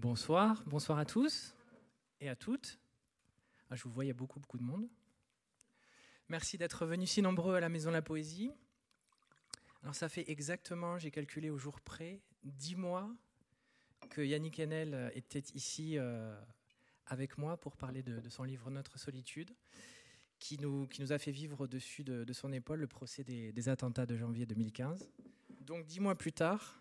Bonsoir, bonsoir à tous et à toutes. Ah, je vous vois, il y a beaucoup, beaucoup de monde. Merci d'être venus si nombreux à la Maison de la Poésie. Alors ça fait exactement, j'ai calculé au jour près, dix mois que Yannick Enel était ici euh, avec moi pour parler de, son livre Notre solitude, qui nous, qui nous a fait vivre au-dessus de, son épaule le procès des attentats de janvier 2015. Donc dix mois plus tard,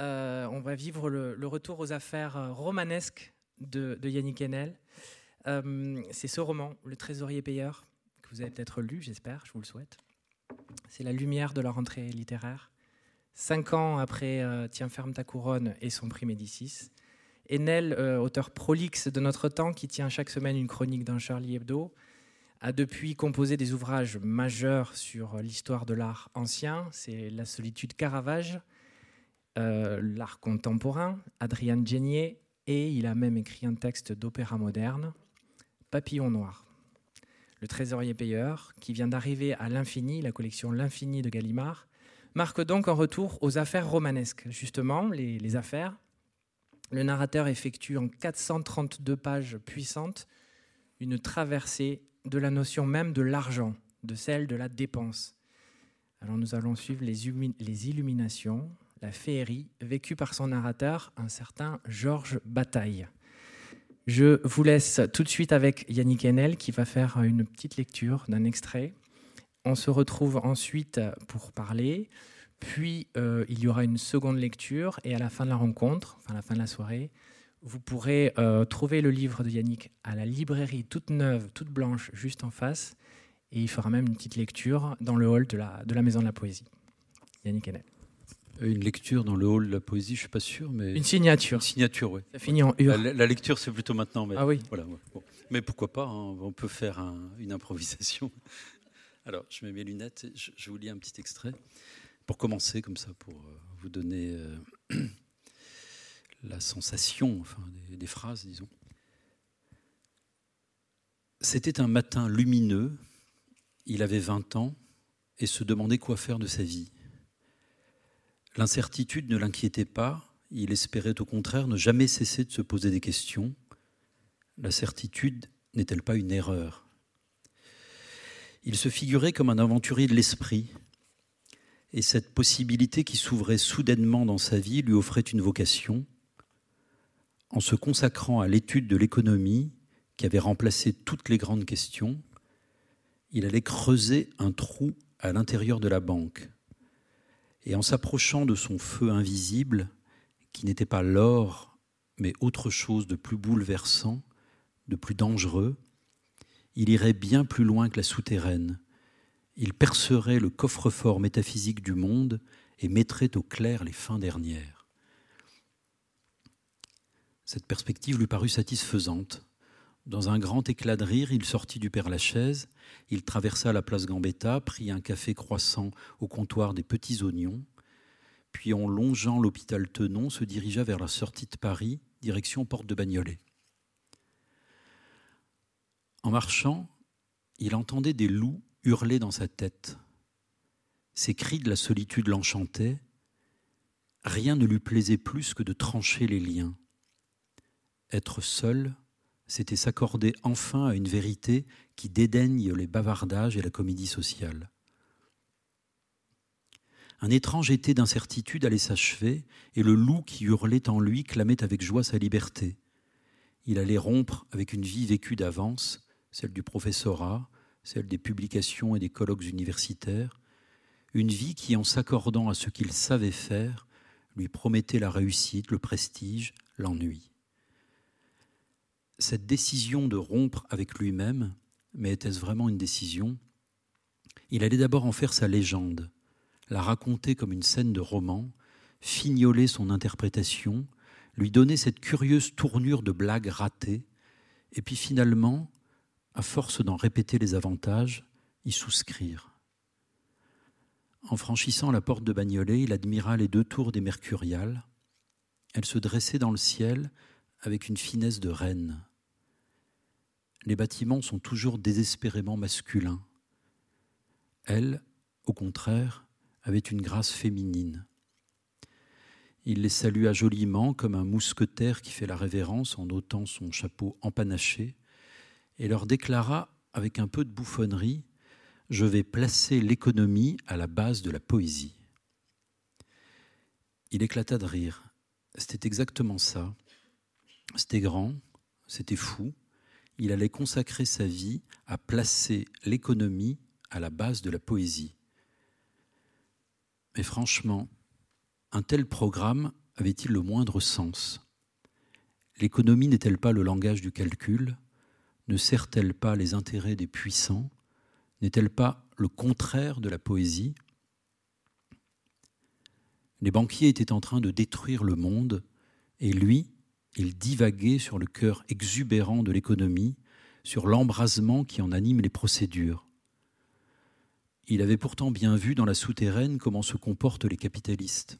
euh, on va vivre le, retour aux affaires euh, romanesques de, Yannick Enel. Euh, c'est ce roman, Le Trésorier payeur, que vous avez peut-être lu, j'espère, je vous le souhaite. C'est la lumière de la rentrée littéraire. Cinq ans après Tiens ferme ta couronne et son prix Médicis, Enel, auteur prolixe de notre temps qui tient chaque semaine une chronique dans Charlie Hebdo, a depuis composé des ouvrages majeurs sur l'histoire de l'art ancien. C'est La solitude Caravage, euh, l'art contemporain, Adrien Génier, et il a même écrit un texte d'opéra moderne, Papillon Noir. Le trésorier payeur, qui vient d'arriver à l'Infini, la collection L'Infini de Gallimard, marque donc un retour aux affaires romanesques. Justement, les, affaires. Le narrateur effectue en 432 pages puissantes une traversée de la notion même de l'argent, de celle de la dépense. Alors nous allons suivre les illuminations, la féerie vécue par son narrateur, un certain Georges Bataille. Je vous laisse tout de suite avec Yannick Enel qui va faire une petite lecture d'un extrait. On se retrouve ensuite pour parler, puis euh, il y aura une seconde lecture et à la fin de la rencontre, enfin à la fin de la soirée, vous pourrez euh, trouver le livre de Yannick à la librairie toute neuve, toute blanche, juste en face. Et il fera même une petite lecture dans le hall de la, de la Maison de la Poésie. Yannick Enel. Une lecture dans le hall de la poésie, je suis pas sûr, mais une signature. Une signature, oui. Ça finit en ur. La, lecture, c'est plutôt maintenant. Mais ah oui. Voilà. Mais pourquoi pas hein, On peut faire une improvisation. Alors, je mets mes lunettes. je, je, vous lis un petit extrait pour commencer, comme ça, pour euh, vous donner euh, la sensation, enfin, des, des phrases, disons. C'était un matin lumineux. Il avait 20 ans et se demandait quoi faire de sa vie. L'incertitude ne l'inquiétait pas, il espérait au contraire ne jamais cesser de se poser des questions. La certitude n'est-elle pas une erreur? Il se figurait comme un aventurier de l'esprit, et cette possibilité qui s'ouvrait soudainement dans sa vie lui offrait une vocation. En se consacrant à l'étude de l'économie, qui avait remplacé toutes les grandes questions, il allait creuser un trou à l'intérieur de la banque et en s'approchant de son feu invisible, qui n'était pas l'or, mais autre chose de plus bouleversant, de plus dangereux, il irait bien plus loin que la souterraine. Il percerait le coffre-fort métaphysique du monde et mettrait au clair les fins dernières. Cette perspective lui parut satisfaisante. Dans un grand éclat de rire, il sortit du Père-Lachaise, il traversa la place Gambetta, prit un café croissant au comptoir des Petits Oignons, puis en longeant l'hôpital Tenon, se dirigea vers la sortie de Paris, direction Porte de Bagnolet. En marchant, il entendait des loups hurler dans sa tête. Ces cris de la solitude l'enchantaient. Rien ne lui plaisait plus que de trancher les liens. Être seul, c'était s'accorder enfin à une vérité qui dédaigne les bavardages et la comédie sociale. Un étrange été d'incertitude allait s'achever, et le loup qui hurlait en lui clamait avec joie sa liberté. Il allait rompre avec une vie vécue d'avance, celle du professorat, celle des publications et des colloques universitaires, une vie qui, en s'accordant à ce qu'il savait faire, lui promettait la réussite, le prestige, l'ennui cette décision de rompre avec lui-même, mais était-ce vraiment une décision? Il allait d'abord en faire sa légende, la raconter comme une scène de roman, fignoler son interprétation, lui donner cette curieuse tournure de blague ratée, et puis finalement, à force d'en répéter les avantages, y souscrire. En franchissant la porte de Bagnolet, il admira les deux tours des Mercuriales. Elles se dressaient dans le ciel avec une finesse de reine les bâtiments sont toujours désespérément masculins. Elle, au contraire, avait une grâce féminine. Il les salua joliment comme un mousquetaire qui fait la révérence en ôtant son chapeau empanaché, et leur déclara avec un peu de bouffonnerie Je vais placer l'économie à la base de la poésie. Il éclata de rire. C'était exactement ça. C'était grand, c'était fou. Il allait consacrer sa vie à placer l'économie à la base de la poésie. Mais franchement, un tel programme avait-il le moindre sens? L'économie n'est-elle pas le langage du calcul? Ne sert-elle pas les intérêts des puissants? N'est-elle pas le contraire de la poésie? Les banquiers étaient en train de détruire le monde, et lui, il divaguait sur le cœur exubérant de l'économie, sur l'embrasement qui en anime les procédures. Il avait pourtant bien vu dans la souterraine comment se comportent les capitalistes.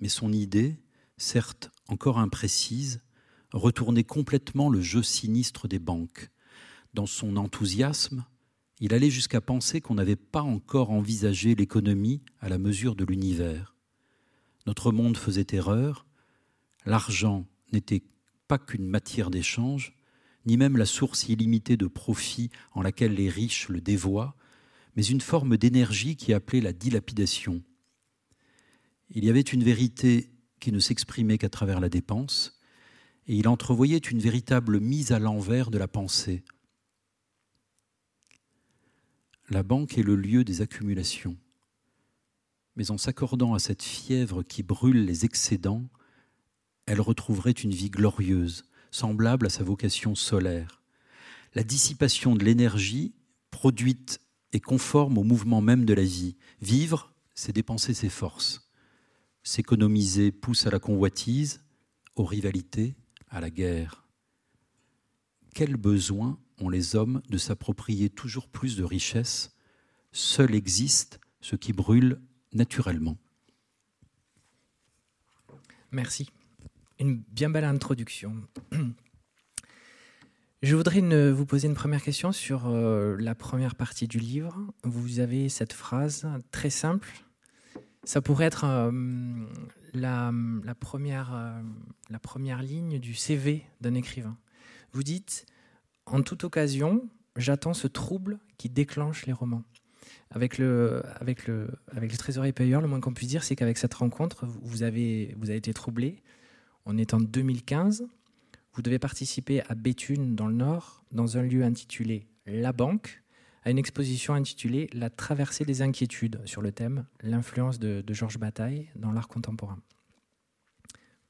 Mais son idée, certes encore imprécise, retournait complètement le jeu sinistre des banques. Dans son enthousiasme, il allait jusqu'à penser qu'on n'avait pas encore envisagé l'économie à la mesure de l'univers. Notre monde faisait erreur, l'argent n'était pas qu'une matière d'échange, ni même la source illimitée de profit en laquelle les riches le dévoient, mais une forme d'énergie qui appelait la dilapidation. Il y avait une vérité qui ne s'exprimait qu'à travers la dépense, et il entrevoyait une véritable mise à l'envers de la pensée. La banque est le lieu des accumulations, mais en s'accordant à cette fièvre qui brûle les excédents, elle retrouverait une vie glorieuse, semblable à sa vocation solaire. La dissipation de l'énergie produite et conforme au mouvement même de la vie. Vivre, c'est dépenser ses forces. S'économiser pousse à la convoitise, aux rivalités, à la guerre. Quel besoin ont les hommes de s'approprier toujours plus de richesses? Seul existe ce qui brûle naturellement. Merci. Une bien belle introduction. Je voudrais vous poser une première question sur euh, la première partie du livre. Vous avez cette phrase très simple. Ça pourrait être euh, la, première, euh, la première ligne du CV d'un écrivain. Vous dites, en toute occasion, j'attends ce trouble qui déclenche les romans. Avec le, avec le, trésorier payeur, le moins qu'on puisse dire, c'est qu'avec cette rencontre, vous avez été troublé. On est en 2015 vous devez participer à Béthune, dans le Nord, dans un lieu intitulé La Banque, à une exposition intitulée La traversée des inquiétudes sur le thème L'influence de, Georges Bataille dans l'art contemporain.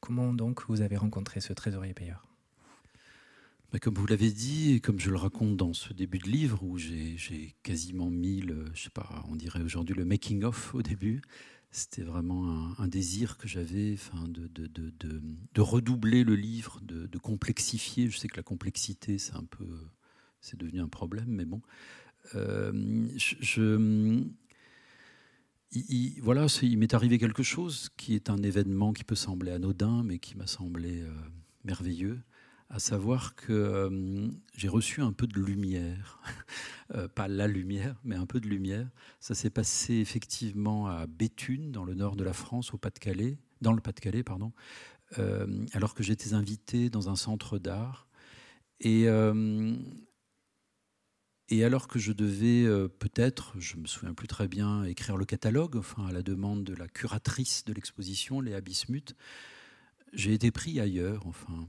Comment donc vous avez rencontré ce trésorier payeur? Bah, comme vous l'avez dit, et comme je le raconte dans ce début de livre, où j'ai quasiment mis, le, je sais pas, on dirait aujourd'hui le making-of au début, c'était vraiment un, désir que j'avais de, redoubler le livre, de, complexifier. Je sais que la complexité, c'est un peu, c'est devenu un problème, mais bon. Euh, il, voilà, il m'est arrivé quelque chose qui est un événement qui peut sembler anodin, mais qui m'a semblé euh, merveilleux à savoir que euh, j'ai reçu un peu de lumière, euh, pas la lumière, mais un peu de lumière. Ça s'est passé effectivement à Béthune, dans le nord de la France, au Pas-de-Calais, dans le Pas-de-Calais, pardon, euh, alors que j'étais invité dans un centre d'art. Et, et alors que je devais peut-être, je me souviens plus très bien, écrire le catalogue, enfin à la demande de la curatrice de l'exposition, Léa Bismuth, j'ai été pris ailleurs, enfin.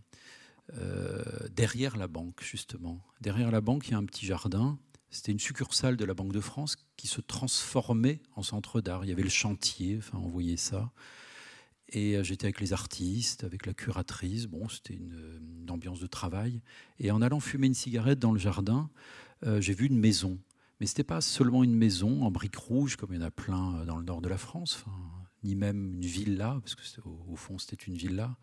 Euh, derrière la banque, justement. Derrière la banque, il y a un petit jardin. C'était une succursale de la Banque de France qui se transformait en centre d'art. Il y avait le chantier, enfin, on voyait ça. Et euh, j'étais avec les artistes, avec la curatrice. Bon, c'était une, ambiance de travail. Et en allant fumer une cigarette dans le jardin, euh, j'ai vu une maison. Mais ce n'était pas seulement une maison en briques rouges, comme il y en a plein dans le nord de la France, ni même une villa, parce que au fond, c'était une villa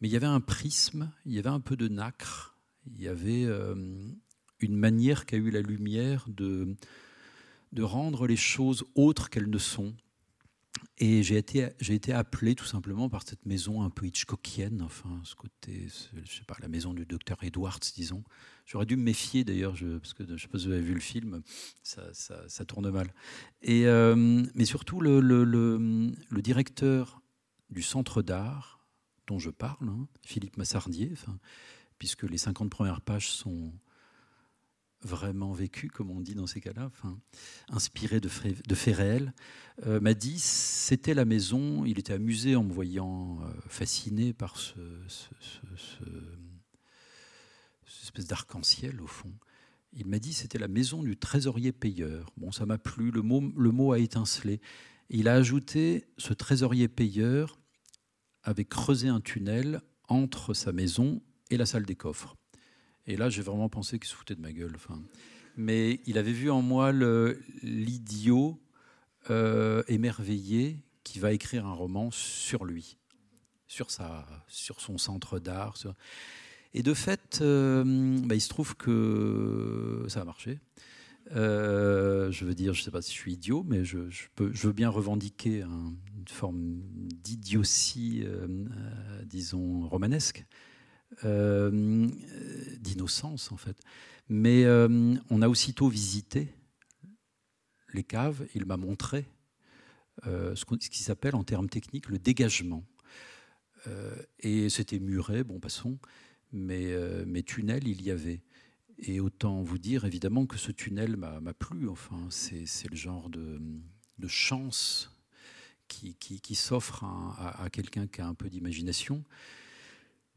mais il y avait un prisme, il y avait un peu de nacre, il y avait euh, une manière qu'a eu la lumière de, de rendre les choses autres qu'elles ne sont. Et j'ai été, j'ai été appelé tout simplement par cette maison un peu Hitchcockienne, enfin, ce côté, je sais pas, la maison du docteur Edwards, disons. J'aurais dû me méfier d'ailleurs, parce que je ne sais pas si vous avez vu le film, ça, tourne mal. Et, euh, mais surtout, le directeur du centre d'art dont je parle, hein, Philippe Massardier, puisque les 50 premières pages sont vraiment vécues, comme on dit dans ces cas-là, inspirées de, faits réels, euh, m'a dit c'était la maison. Il était amusé en me voyant euh, fasciné par ce, espèce d'arc-en-ciel au fond. Il m'a dit c'était la maison du trésorier payeur. Bon, ça m'a plu, le mot, le mot a étincelé. il a ajouté ce trésorier payeur avait creusé un tunnel entre sa maison et la salle des coffres. Et là, j'ai vraiment pensé qu'il se foutait de ma gueule. Mais il avait vu en moi l'idiot euh, émerveillé qui va écrire un roman sur lui, sur, sa, sur son centre d'art. Et de fait, euh, bah, il se trouve que ça a marché. Euh, je veux dire, je ne sais pas si je suis idiot, mais je, veux bien revendiquer une forme d'idiotie, euh, disons, romanesque, d'innocence en fait. Mais on a aussitôt visité les caves, il m'a montré ce, qui s'appelle en termes techniques le dégagement. et c'était muré, bon, passons mais, euh, mais tunnel, il y avait. Et autant vous dire évidemment que ce tunnel m'a plu. Enfin, c'est le genre de, chance qui, s'offre à, quelqu'un qui a un peu d'imagination.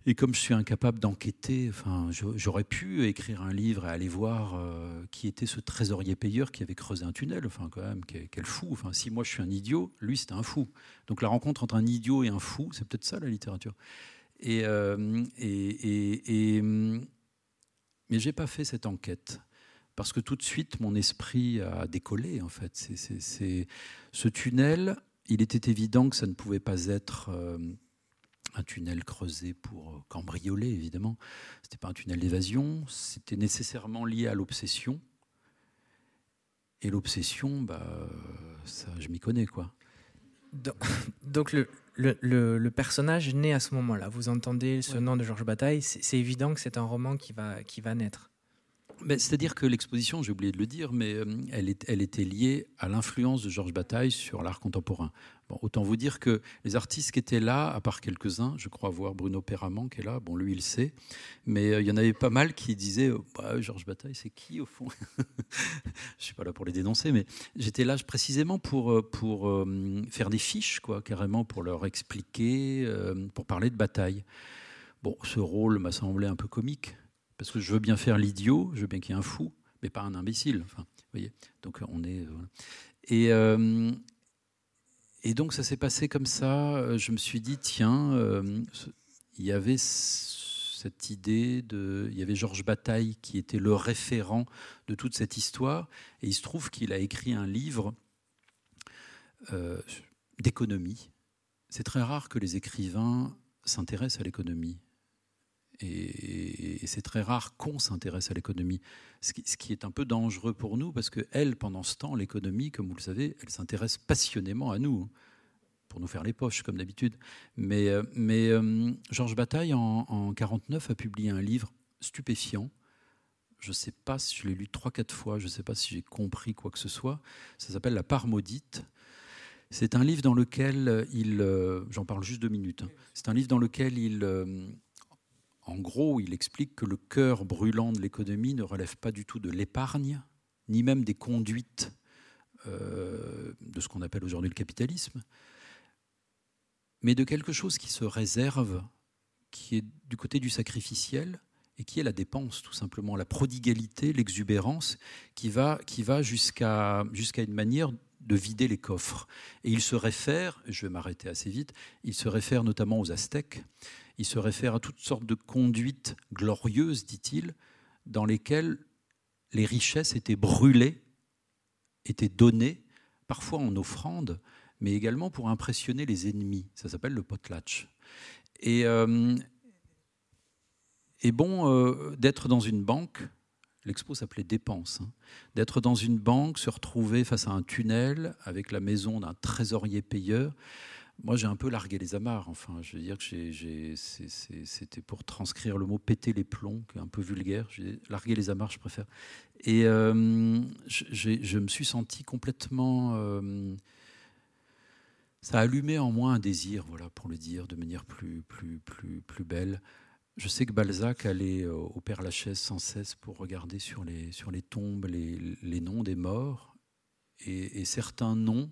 Et comme je suis incapable d'enquêter, enfin, j'aurais pu écrire un livre et aller voir euh, qui était ce trésorier payeur qui avait creusé un tunnel. Enfin, quand même, quel, fou. Enfin, si moi je suis un idiot, lui c'était un fou. Donc la rencontre entre un idiot et un fou, c'est peut-être ça la littérature. Euh, et, et, mais j'ai pas fait cette enquête parce que tout de suite mon esprit a décollé en fait. C'est, ce tunnel, il était évident que ça ne pouvait pas être euh, un tunnel creusé pour cambrioler évidemment. C'était pas un tunnel d'évasion. C'était nécessairement lié à l'obsession. Et l'obsession, bah, ça, je m'y connais quoi. Donc le, le, personnage naît à ce moment-là. Vous entendez ce nom de Georges Bataille, c'est évident que c'est un roman qui va, qui va naître. C'est-à-dire que l'exposition, j'ai oublié de le dire, mais euh, elle, était liée à l'influence de Georges Bataille sur l'art contemporain. Autant vous dire que les artistes qui étaient là, à part quelques-uns, je crois voir Bruno Perramant qui est là, bon lui il sait, mais euh, il y en avait pas mal qui disaient oh, bah, Georges Bataille c'est qui au fond? Je suis pas là pour les dénoncer, mais j'étais là précisément pour, euh, pour faire des fiches, quoi, carrément pour leur expliquer, pour parler de Bataille. Bon, ce rôle m'a semblé un peu comique, parce que je veux bien faire l'idiot, je veux bien qu'il y ait un fou, mais pas un imbécile. Enfin, voyez donc on est. Euh, et, euh, et donc ça s'est passé comme ça. Je me suis dit, tiens, euh, il y avait cette idée de. Il y avait Georges Bataille qui était le référent de toute cette histoire. Et il se trouve qu'il a écrit un livre d'économie. C'est très rare que les écrivains s'intéressent à l'économie. Et, c'est très rare qu'on s'intéresse à l'économie, ce, qui est un peu dangereux pour nous, parce qu'elle, pendant ce temps, l'économie, comme vous le savez, elle s'intéresse passionnément à nous, pour nous faire les poches, comme d'habitude. Mais, euh, euh, Georges Bataille, en 1949, a publié un livre stupéfiant. Je ne sais pas si je l'ai lu trois, quatre fois, je ne sais pas si j'ai compris quoi que ce soit. Ça s'appelle La part maudite. C'est un livre dans lequel il, euh, j'en parle juste deux minutes, hein. c'est un livre dans lequel il, en gros, il explique que le cœur brûlant de l'économie ne relève pas du tout de l'épargne, ni même des conduites euh, de ce qu'on appelle aujourd'hui le capitalisme, mais de quelque chose qui se réserve, qui est du côté du sacrificiel et qui est la dépense, tout simplement, la prodigalité, l'exubérance, qui va, jusqu'à une manière de vider les coffres. Et il se réfère, je vais m'arrêter assez vite, il se réfère notamment aux Aztèques, il se réfère à toutes sortes de conduites glorieuses, dit-il, dans lesquelles les richesses étaient brûlées, étaient données, parfois en offrande, mais également pour impressionner les ennemis. Ça s'appelle le potlatch. Et, euh, bon, euh, d'être dans une banque, l'expo s'appelait Dépenses, hein, d'être dans une banque, se retrouver face à un tunnel avec la maison d'un trésorier payeur, moi, j'ai un peu largué les amarres. Enfin, je veux dire que c'était pour transcrire le mot péter les plombs, qui est un peu vulgaire. J'ai largué les amarres, je préfère. Et euh, je me suis senti complètement. Euh, ça a allumé en moi un désir, voilà, pour le dire de manière plus, plus, plus, plus belle. Je sais que Balzac allait euh, au Père Lachaise sans cesse pour regarder sur les, sur les tombes les, les noms des morts. Et, certains noms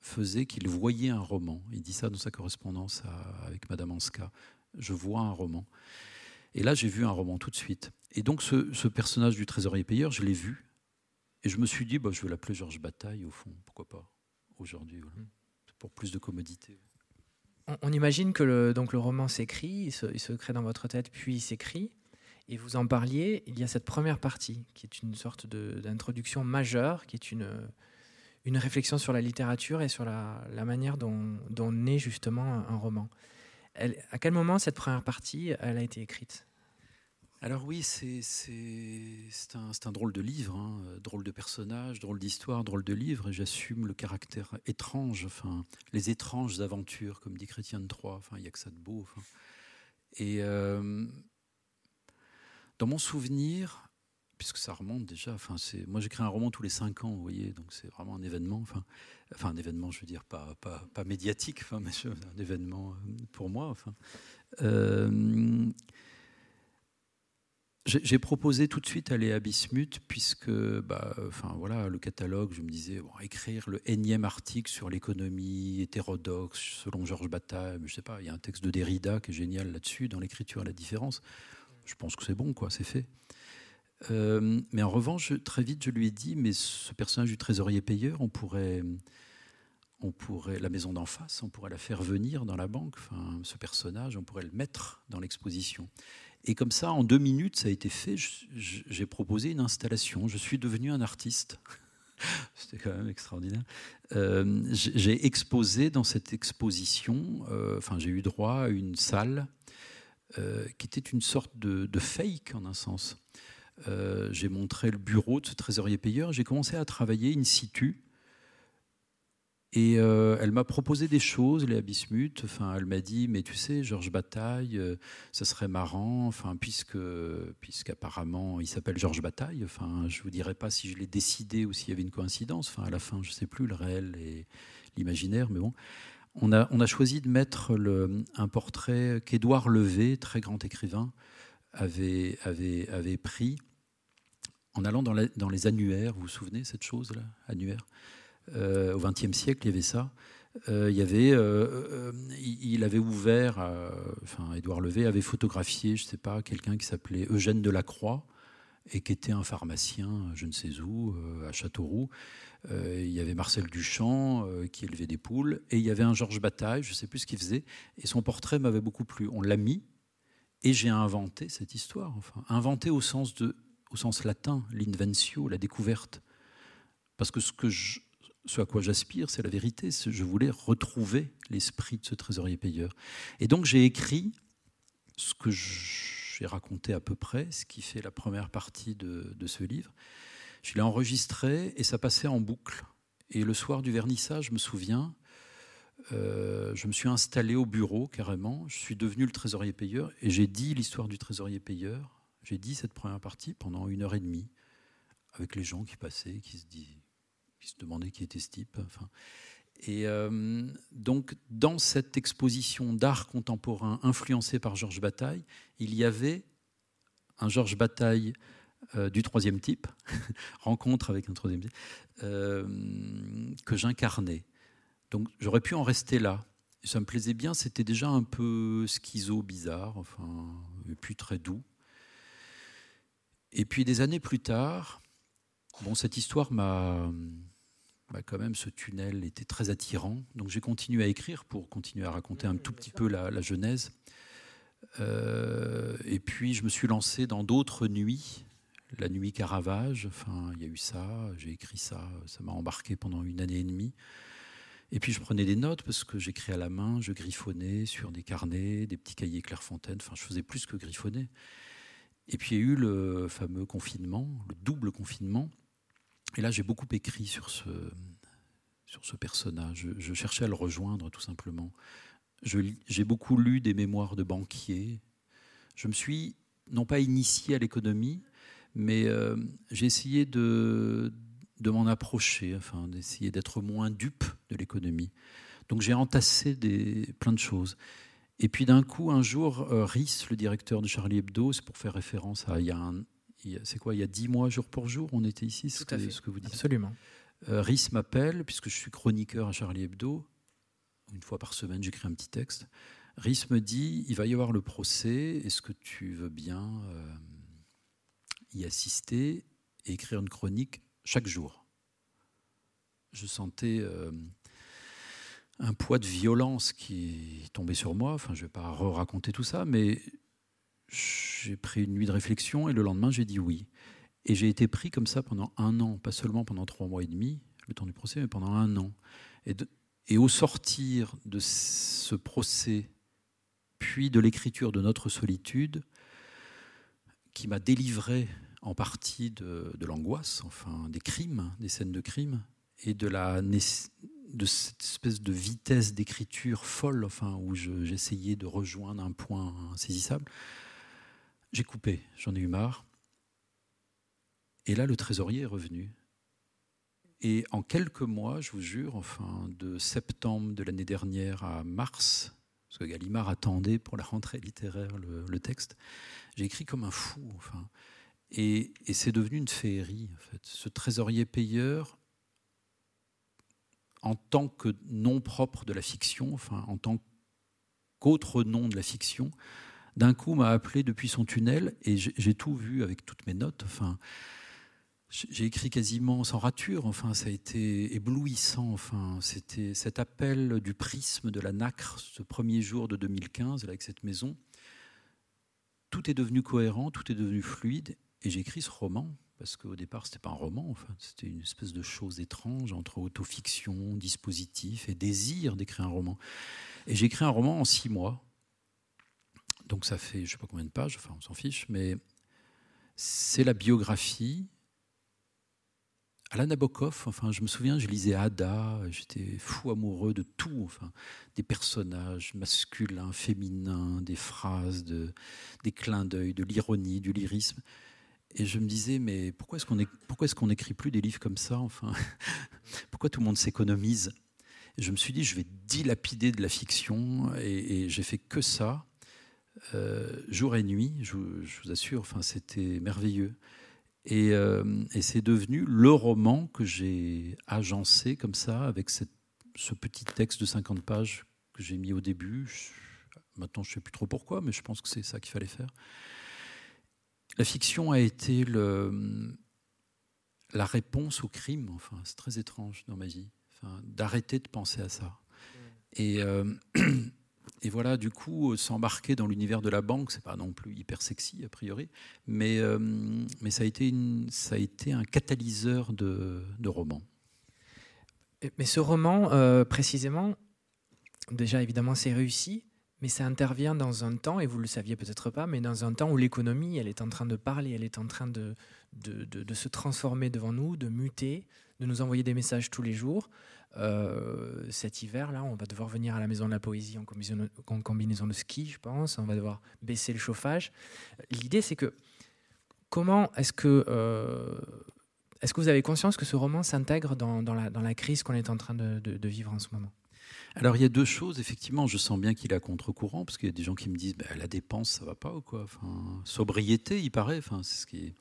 faisaient qu'il voyait un roman. Il dit ça dans sa correspondance avec Madame Anska. Je vois un roman. Et là, j'ai vu un roman tout de suite. Et donc, ce, ce personnage du trésorier payeur, je l'ai vu. Et je me suis dit, bah, je vais l'appeler Georges Bataille, au fond. Pourquoi pas Aujourd'hui, voilà pour plus de commodité. On, imagine que le, donc le roman s'écrit, il se, crée dans votre tête, puis il s'écrit. Et vous en parliez, il y a cette première partie qui est une sorte d'introduction majeure, qui est une, une réflexion sur la littérature et sur la, manière dont, naît justement un roman. à quel moment cette première partie elle a été écrite? Alors oui, c'est un, drôle de livre, hein, drôle de personnage, drôle d'histoire, drôle de livre, et j'assume le caractère étrange, les étranges aventures, comme dit Chrétien de Troyes, il n'y a que ça de beau. Et euh, dans mon souvenir, puisque ça remonte déjà, enfin, moi j'écris un roman tous les cinq ans, vous voyez, donc c'est vraiment un événement, enfin, un événement, je veux dire, pas, pas, pas médiatique, enfin, mais un événement euh, pour moi, enfin. Euh, j'ai proposé tout de suite aller à Bismuth, puisque bah, enfin, voilà, le catalogue, je me disais, écrire le énième article sur l'économie hétérodoxe, selon Georges Bataille, je sais pas, il y a un texte de Derrida qui est génial là-dessus, dans l'écriture, la différence. Je pense que c'est bon, quoi, c'est fait. Euh, mais en revanche, très vite, je lui ai dit, mais ce personnage du trésorier payeur, on pourrait, on pourrait, la maison d'en face, on pourrait la faire venir dans la banque, enfin, ce personnage, on pourrait le mettre dans l'exposition. Et comme ça, en deux minutes, ça a été fait. J'ai proposé une installation. Je suis devenu un artiste. C'était quand même extraordinaire. Euh, j'ai exposé dans cette exposition, euh, enfin, j'ai eu droit à une salle qui était une sorte de, fake en un sens. J'ai montré le bureau de ce trésorier payeur. J'ai commencé à travailler in situ et euh, elle m'a proposé des choses, Léa Bismuth. Enfin, elle m'a dit, mais tu sais, Georges Bataille, euh, ça serait marrant, enfin, puisque, puisqu'apparemment il s'appelle Georges Bataille. Enfin, je vous dirai pas si je l'ai décidé ou s'il y avait une coïncidence. Enfin, à la fin, je sais plus le réel et l'imaginaire, mais bon. On a, on a choisi de mettre un portrait qu'Édouard Levé, très grand écrivain, avait, avait, avait pris en allant dans, les annuaires. Vous vous souvenez cette chose-là, annuaire? Euh, au XXe siècle, il y avait ça. Euh, il, y avait, euh, il avait ouvert, enfin, Édouard Levé avait photographié, je ne sais pas, quelqu'un qui s'appelait Eugène Delacroix et qui était un pharmacien, je ne sais où, à Châteauroux. il y avait Marcel Duchamp qui élevait des poules, et il y avait un Georges Bataille, je ne sais plus ce qu'il faisait, et son portrait m'avait beaucoup plu. On l'a mis, et j'ai inventé cette histoire. Enfin, inventé au sens, de, au sens latin, l'inventio, la découverte. Parce que ce à quoi j'aspire, c'est la vérité. Je voulais retrouver l'esprit de ce trésorier payeur. Et donc j'ai écrit ce que j'ai raconté à peu près, ce qui fait la première partie de, ce livre. Je l'ai enregistré et ça passait en boucle. Et le soir du vernissage, je me souviens, euh, je me suis installé au bureau carrément. Je suis devenu le trésorier payeur et j'ai dit l'histoire du trésorier payeur. J'ai dit cette première partie pendant une heure et demie avec les gens qui passaient, qui se qui se demandait qui était ce type. Et euh, donc, dans cette exposition d'art contemporain influencée par Georges Bataille, il y avait un Georges Bataille euh, du troisième type, rencontre avec un troisième type, euh, que j'incarnais. Donc, j'aurais pu en rester là. Ça me plaisait bien, c'était déjà un peu schizo, bizarre, enfin, et puis très doux. Et puis, des années plus tard, bon, cette histoire m'a bah, quand même, ce tunnel était très attirant. Donc j'ai continué à écrire pour continuer à raconter un tout petit peu la, genèse. Euh, et puis je me suis lancé dans d'autres nuits. La nuit Caravage, enfin, il y a eu ça, j'ai écrit ça, ça m'a embarqué pendant une année et demie. Et puis je prenais des notes parce que j'écris à la main, je griffonnais sur des carnets, des petits cahiers Clairefontaine, enfin je faisais plus que griffonner. Et puis il y a eu le fameux confinement, le double confinement, et là, j'ai beaucoup écrit sur ce, sur ce personnage. Je, cherchais à le rejoindre, tout simplement. J'ai beaucoup lu des mémoires de banquiers. Je me suis, non pas initié à l'économie, mais euh, j'ai essayé de, de m'en approcher, enfin, d'essayer d'être moins dupe de l'économie. Donc j'ai entassé des, plein de choses. Et puis d'un coup, un jour, euh, Rhys, le directeur de Charlie Hebdo, c'est pour faire référence à il y a c'est quoi, il y a dix mois, jour pour jour, on était ici, ce, que, ce que vous dites. Absolument. Euh, Rhys m'appelle, puisque je suis chroniqueur à Charlie Hebdo. Une fois par semaine, j'écris un petit texte. Rhys me dit il va y avoir le procès, est-ce que tu veux bien euh, y assister et écrire une chronique chaque jour? Je sentais euh, un poids de violence qui tombait sur moi. Enfin, je ne vais pas raconter tout ça, mais j'ai pris une nuit de réflexion et le lendemain, j'ai dit oui. Et j'ai été pris comme ça pendant un an, pas seulement pendant trois mois et demi, le temps du procès, mais pendant un an. Et, et au sortir de ce procès, puis de l'écriture de notre solitude, qui m'a délivré en partie de, de l'angoisse, enfin des crimes, des scènes de crimes, et de la de cette espèce de vitesse d'écriture folle, enfin, où j'essayais de rejoindre un point insaisissable, j'ai coupé, j'en ai eu marre. Et là, le trésorier est revenu. Et en quelques mois, je vous jure, enfin, de septembre de l'année dernière à mars, parce que Gallimard attendait pour la rentrée littéraire le, texte, j'ai écrit comme un fou. Enfin, et, et c'est devenu une féerie. En fait. Ce trésorier payeur, en tant que nom propre de la fiction, en tant qu'autre nom de la fiction, d'un coup m'a appelé depuis son tunnel et j'ai tout vu avec toutes mes notes. Enfin, j'ai écrit quasiment sans rature. Enfin, ça a été éblouissant. Enfin, c'était cet appel du prisme de la nacre, ce premier jour de 2015 avec cette maison. Tout est devenu cohérent, tout est devenu fluide, et j'ai écrit ce roman parce qu'au départ, ce n'était pas un roman, enfin, c'était une espèce de chose étrange entre autofiction, dispositif et désir d'écrire un roman. Et j'ai écrit un roman en six mois, donc ça fait je ne sais pas combien de pages, enfin on s'en fiche, mais c'est la biographie. Alain Nabokov, enfin, je me souviens, je lisais Ada, j'étais fou amoureux de tout, enfin, des personnages masculins, féminins, des phrases, de, des clins d'œil, de l'ironie, du lyrisme. Et je me disais, mais pourquoi est-ce qu'on qu'on n'écrit plus des livres comme ça Enfin, pourquoi tout le monde s'économise? Je me suis dit, je vais dilapider de la fiction, et, j'ai fait que ça. Euh, jour et nuit, je, vous assure, enfin, c'était merveilleux. Et, euh, et c'est devenu le roman que j'ai agencé comme ça, avec ce petit texte de 50 pages que j'ai mis au début. maintenant, je ne sais plus trop pourquoi, mais je pense que c'est ça qu'il fallait faire. La fiction a été le, la réponse au crime. Enfin, c'est très étrange dans ma vie, enfin, d'arrêter de penser à ça. Et, euh, et voilà, du coup, euh, s'embarquer dans l'univers de la banque, c'est pas non plus hyper sexy a priori, mais, euh, mais ça, a été une, ça a été un catalyseur de, de roman. Mais ce roman, euh, précisément, déjà évidemment, c'est réussi, mais ça intervient dans un temps, et vous le saviez peut-être pas, mais dans un temps où l'économie, elle est en train de parler, elle est en train de, de, de, se transformer devant nous, de muter, de nous envoyer des messages tous les jours. Euh, cet hiver-là, on va devoir venir à la maison de la poésie en combinaison, de ski, je pense. On va devoir baisser le chauffage. L'idée, c'est que comment est-ce que euh, est-ce que vous avez conscience que ce roman s'intègre dans, la, dans, la, crise qu'on est en train de, vivre en ce moment? Alors il y a deux choses, effectivement, je sens bien qu'il à contre-courant, parce qu'il y a des gens qui me disent bah, la dépense, ça va pas ou quoi? Enfin, Sobriété, il paraît, enfin, c'est ce qui est...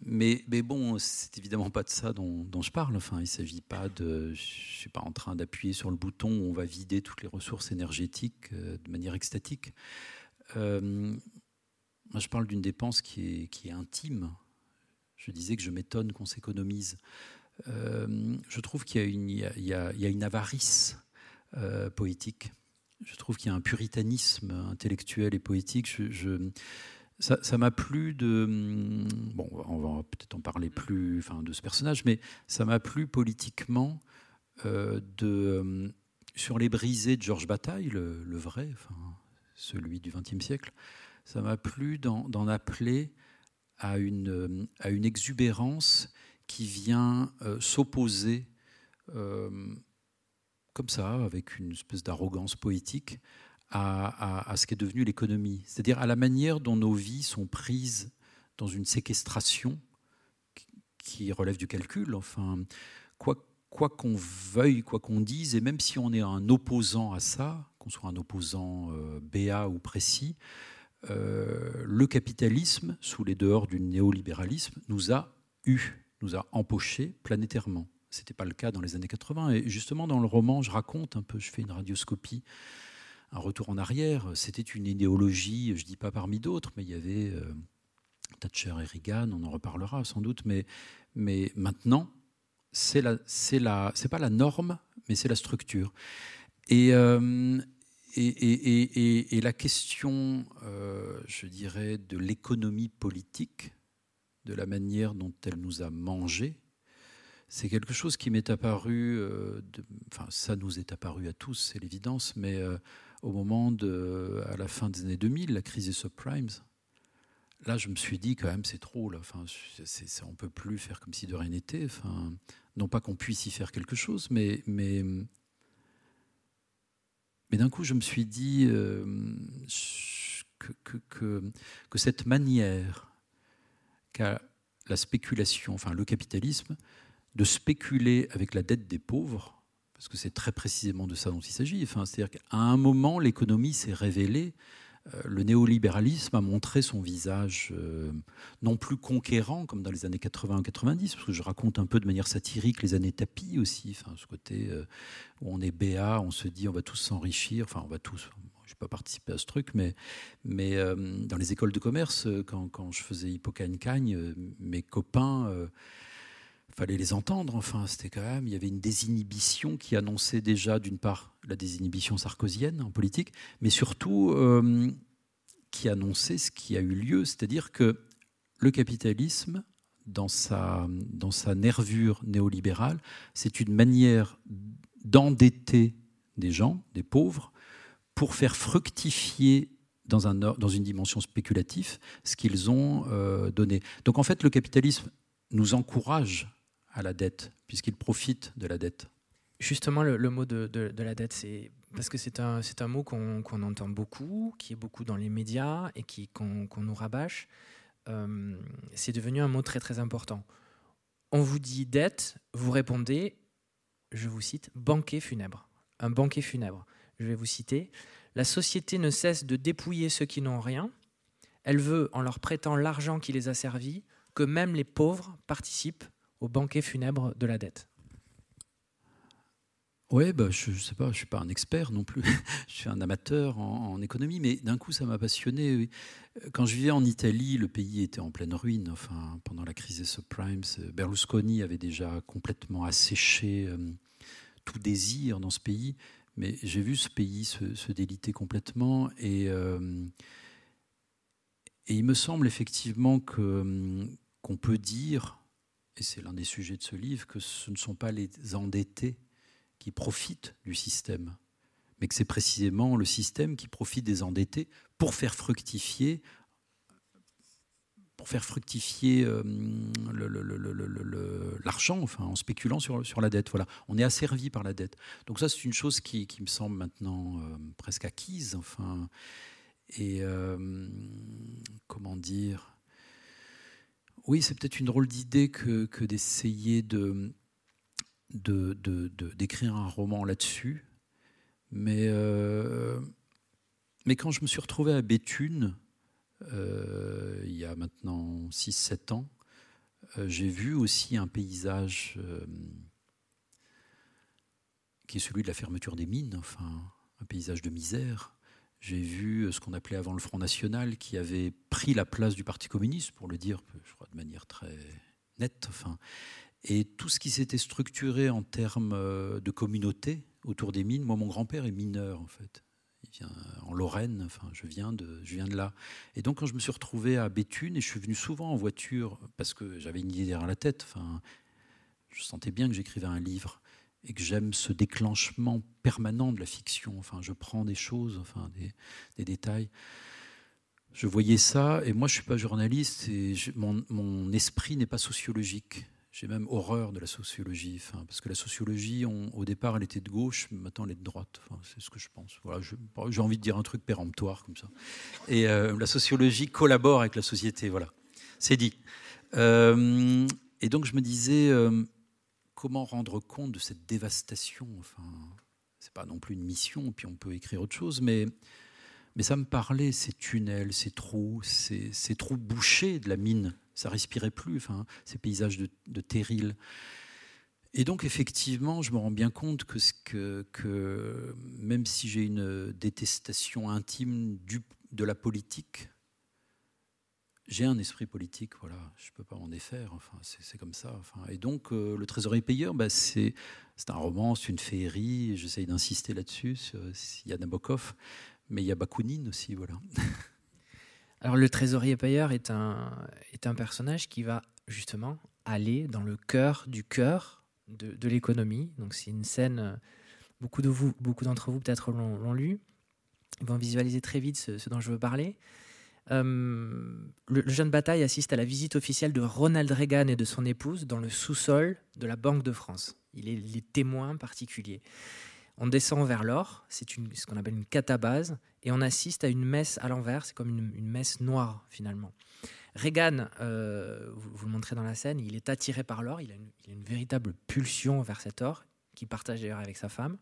Mais, mais bon, c'est évidemment pas de ça dont, je parle. Enfin, il ne s'agit pas de. Je suis pas en train d'appuyer sur le bouton où on va vider toutes les ressources énergétiques euh, de manière extatique. Euh, moi, je parle d'une dépense qui est, qui est intime. Je disais que je m'étonne qu'on s'économise. Euh, je trouve qu'il y, y, y, a une avarice poétique. Je trouve qu'il y a un puritanisme intellectuel et poétique. ça m'a plu de. Hum, bon, on va peut-être en parler plus enfin, de ce personnage, mais ça m'a plu politiquement euh, de, hum, sur les brisés de Georges Bataille, le, vrai, enfin, celui du XXe siècle. Ça m'a plu d'en appeler à une, hum, à une exubérance qui vient euh, s'opposer comme ça, avec une espèce d'arrogance poétique, à, ce qu'est devenu l'économie, c'est-à-dire à la manière dont nos vies sont prises dans une séquestration qui relève du calcul. Enfin, quoi, qu'on veuille, quoi qu'on dise, et même si on est un opposant à ça, qu'on soit un opposant euh, béat ou précis, euh, le capitalisme, sous les dehors du néolibéralisme, nous a eu, nous a empoché planétairement. Ce n'était pas le cas dans les années 80. Et justement, dans le roman, je raconte un peu, je fais une radioscopie, un retour en arrière. C'était une idéologie, je dis pas parmi d'autres, mais il y avait euh, Thatcher et Reagan, on en reparlera sans doute. Mais, maintenant, c'est la, pas la norme, mais c'est la structure. Et, euh, la question, euh, je dirais, de l'économie politique, de la manière dont elle nous a mangé, c'est quelque chose qui m'est apparu, euh, enfin ça nous est apparu à tous, c'est l'évidence, mais au moment de, à la fin des années 2000, la crise des subprimes, là je me suis dit quand même c'est trop, là, enfin, on peut plus faire comme si de rien n'était, enfin, non pas qu'on puisse y faire quelque chose, mais, mais, mais d'un coup, je me suis dit euh, que, que, cette manière qu'a la spéculation, enfin le capitalisme, de spéculer avec la dette des pauvres, parce que c'est très précisément de ça dont il s'agit, enfin, c'est-à-dire qu'à un moment, l'économie s'est révélée. Euh, le néolibéralisme a montré son visage euh, non plus conquérant comme dans les années 80-90, parce que je raconte un peu de manière satirique les années tapis aussi, enfin, ce côté euh, où on est béat, on se dit on va tous s'enrichir, enfin on va tous, je n'ai pas participé à ce truc, mais, mais dans les écoles de commerce, quand, quand je faisais Hippocagne-Cagne, mes copains fallait les entendre. Enfin, c'était quand même, il y avait une désinhibition qui annonçait déjà, d'une part, la désinhibition sarkozienne en politique, mais surtout euh, qui annonçait ce qui a eu lieu, c'est-à-dire que le capitalisme, dans sa, dans sa nervure néolibérale, c'est une manière d'endetter des gens, des pauvres, pour faire fructifier dans, un, dans une dimension spéculative ce qu'ils ont euh, donné. Donc en fait, le capitalisme nous encourage à la dette, puisqu'il profite de la dette Justement, le, mot de, la dette, c'est parce que c'est un, mot qu'on entend beaucoup, qui est beaucoup dans les médias et qu'on nous rabâche. Euh, c'est devenu un mot très très important. On vous dit dette, vous répondez, je vous cite, banquet funèbre. Un banquet funèbre. Je vais vous citer. La société ne cesse de dépouiller ceux qui n'ont rien. Elle veut, en leur prêtant l'argent qui les a servis, que même les pauvres participent au banquet funèbre de la dette Oui, bah, je ne sais pas, je ne suis pas un expert non plus, je suis un amateur en, économie, mais d'un coup ça m'a passionné. Quand je vivais en Italie, le pays était en pleine ruine. Enfin, pendant la crise des subprimes, Berlusconi avait déjà complètement asséché euh, tout désir dans ce pays. Mais j'ai vu ce pays se, déliter complètement et, euh, et il me semble effectivement qu'on peut dire et c'est l'un des sujets de ce livre, que ce ne sont pas les endettés qui profitent du système, mais que c'est précisément le système qui profite des endettés pour faire fructifier pour faire fructifier euh, l'argent, enfin, en spéculant sur, sur, la dette. Voilà. On est asservi par la dette. Donc ça, c'est une chose qui, me semble maintenant euh, presque acquise. Enfin, et euh, comment dire oui, c'est peut-être une drôle d'idée que, d'essayer de, d'écrire un roman là-dessus. Mais, euh, mais quand je me suis retrouvé à Béthune, euh, il y a maintenant 6-7 ans, euh, j'ai vu aussi un paysage qui est celui de la fermeture des mines, enfin un paysage de misère, j'ai vu euh, ce qu'on appelait avant le Front National, qui avait pris la place du Parti communiste, pour le dire, je crois, de manière très nette. Enfin, et tout ce qui s'était structuré en termes euh, de communauté autour des mines. Moi, mon grand-père est mineur, en fait. Il vient en Lorraine, enfin, je viens, de, je viens de là. Et donc, quand je me suis retrouvé à Béthune, et je suis venu souvent en voiture, parce que j'avais une idée derrière la tête, enfin, je sentais bien que j'écrivais un livre et que j'aime ce déclenchement permanent de la fiction. Enfin, je prends des choses, enfin, des, détails. Je voyais ça, et moi je suis pas journaliste, et mon, esprit n'est pas sociologique. J'ai même horreur de la sociologie, enfin, parce que la sociologie, au départ, elle était de gauche, maintenant elle est de droite. C'est ce que je pense. Voilà, j'ai envie de dire un truc péremptoire comme ça. Et euh, la sociologie collabore avec la société, voilà. C'est dit. Euh, et donc je me disais, euh, comment rendre compte de cette dévastation. Enfin, c'est pas non plus une mission, puis on peut écrire autre chose, mais, mais ça me parlait, ces tunnels, ces trous, ces, trous bouchés de la mine. Ça respirait plus, enfin, ces paysages de, de. Et donc, effectivement, je me rends bien compte que, même si j'ai une détestation intime de la politique, j'ai un esprit politique, voilà, je ne peux pas m'en défaire, enfin, c'est comme ça. Et donc, euh, Le Trésorier Payeur, bah, c'est un roman, c'est une féerie, j'essaye d'insister là-dessus. Il y a Nabokov, mais il y a Bakounine aussi, voilà. Alors, Le Trésorier Payeur est un, est un personnage qui va justement aller dans le cœur du cœur de, de l'économie. Donc, c'est une scène, beaucoup d'entre vous, beaucoup vous peut-être l'ont lu, ils vont visualiser très vite ce dont je veux parler. Euh, le, jeune Bataille assiste à la visite officielle de Ronald Reagan et de son épouse dans le sous-sol de la Banque de France. Il est les témoins particuliers. On descend vers l'or, c'est ce qu'on appelle une catabase, et on assiste à une messe à l'envers, c'est comme une, messe noire finalement. Reagan, euh, vous, le montrez dans la scène, il est attiré par l'or, il, a une véritable pulsion vers cet or, qu'il partage d'ailleurs avec sa femme.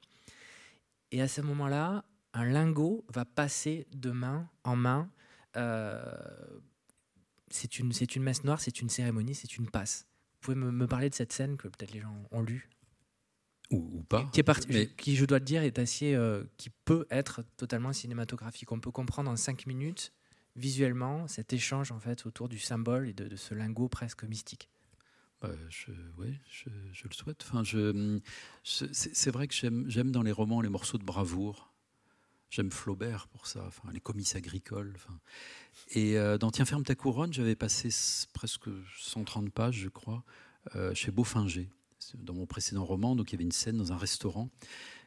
Et à ce moment-là, un lingot va passer de main en main c'est une, une messe noire, c'est une cérémonie, c'est une passe. Vous pouvez me, parler de cette scène que peut-être les gens ont lue ou, pas. Qui, est qui, je dois le dire, est assez, euh, qui peut être totalement cinématographique. On peut comprendre en cinq minutes, visuellement, cet échange en fait autour du symbole et de, ce lingot presque mystique. Bah, je, ouais, je, je, le souhaite. Enfin, je, c'est vrai que j'aime dans les romans les morceaux de bravoure. J'aime Flaubert pour ça, enfin, les comices agricoles. Et euh, dans Tiens, ferme ta couronne, j'avais passé presque 130 pages, je crois, euh, chez Beaufinger, dans mon précédent roman. Donc il y avait une scène dans un restaurant.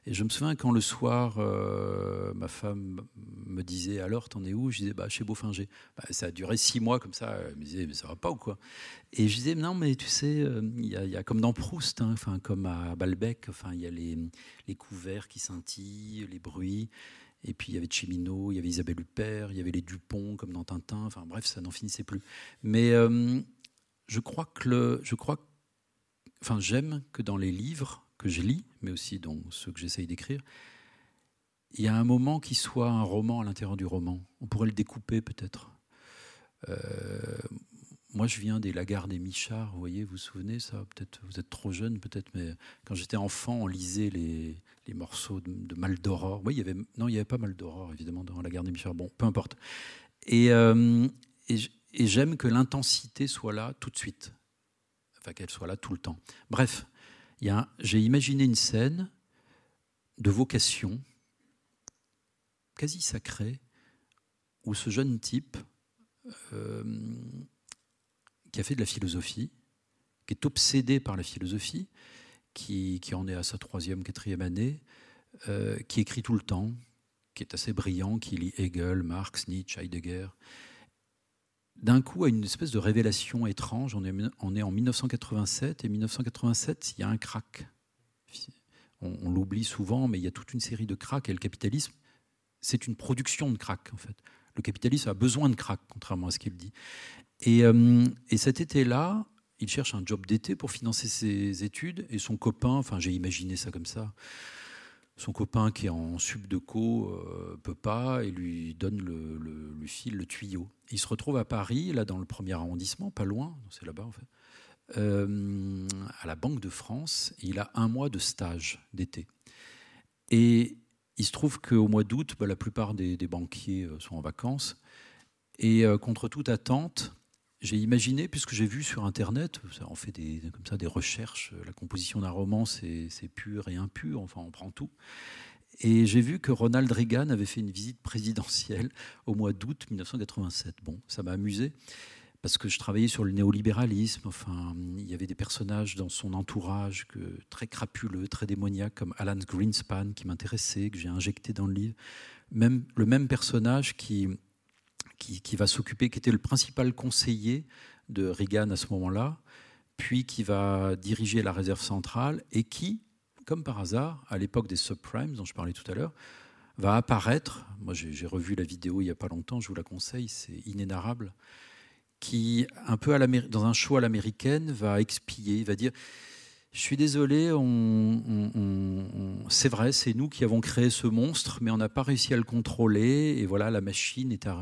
Et je me souviens quand le soir, euh, ma femme me disait Alors, t'en es où? Je disais bah, Chez Beaufinger. Bah, ça a duré six mois comme ça. Elle me disait Mais ça va pas ou quoi? Et je disais Non, mais tu sais, il y, a comme dans Proust, hein, comme à Balbec, il y a les, les couverts qui scintillent, les bruits. Et puis il y avait Chimino, il y avait Isabelle Huppert, il y avait les Dupont comme dans Tintin. Enfin bref, ça n'en finissait plus. Mais euh, je crois que je crois, enfin j'aime que dans les livres que je lis, mais aussi dans ceux que j'essaye d'écrire, il y a un moment qui soit un roman à l'intérieur du roman. On pourrait le découper peut-être. Euh, moi, je viens des Lagarde et Michard, vous voyez, vous vous souvenez ça Peut-être vous êtes trop jeune, peut-être, mais quand j'étais enfant, on lisait les, les morceaux de, de Mal d'Aurore. Oui, il y avait, non, il n'y avait pas Mal d'Aurore, évidemment, dans Lagarde et Michard. Bon, peu importe. Et, euh, et, j'aime que l'intensité soit là tout de suite, enfin qu'elle soit là tout le temps. Bref, j'ai imaginé une scène de vocation quasi sacrée où ce jeune type euh, qui a fait de la philosophie, qui est obsédé par la philosophie, qui, en est à sa troisième, quatrième année, euh, qui écrit tout le temps, qui est assez brillant, qui lit Hegel, Marx, Nietzsche, Heidegger. D'un coup, a une espèce de révélation étrange. On est, en 1987 et 1987, il y a un crack. On l'oublie souvent, mais il y a toute une série de cracks et le capitalisme, c'est une production de cracks en fait. Le capitalisme a besoin de cracks, contrairement à ce qu'il dit. Euh, et, cet été-là, il cherche un job d'été pour financer ses études. Et son copain, enfin j'ai imaginé ça comme ça, son copain qui est en sub de co euh, peut pas et lui donne le, file le tuyau. Il se retrouve à Paris, là dans le premier arrondissement, pas loin, c'est là-bas en fait, euh, à la Banque de France. Il a un mois de stage d'été. Et il se trouve qu'au mois d'août, bah, la plupart des, des, banquiers sont en vacances. Et contre toute attente, j'ai imaginé, puisque j'ai vu sur Internet, on fait des, comme ça des recherches, la composition d'un roman, c'est pur et impur, enfin on prend tout. Et j'ai vu que Ronald Reagan avait fait une visite présidentielle au mois d'août 1987. Bon, ça m'a amusé parce que je travaillais sur le néolibéralisme. Enfin, il y avait des personnages dans son entourage très crapuleux, très démoniaques, comme Alan Greenspan, qui m'intéressait, que j'ai injecté dans le livre. Même le même personnage qui qui, va s'occuper, qui était le principal conseiller de Reagan à ce moment-là, puis qui va diriger la réserve centrale et qui, comme par hasard, à l'époque des subprimes dont je parlais tout à l'heure, va apparaître. Moi, j'ai revu la vidéo il n'y a pas longtemps, je vous la conseille, c'est inénarrable. Qui, un peu dans un show à l'américaine, va expier, va dire Je suis désolé, c'est vrai, c'est nous qui avons créé ce monstre, mais on n'a pas réussi à le contrôler. Et voilà, la machine est à,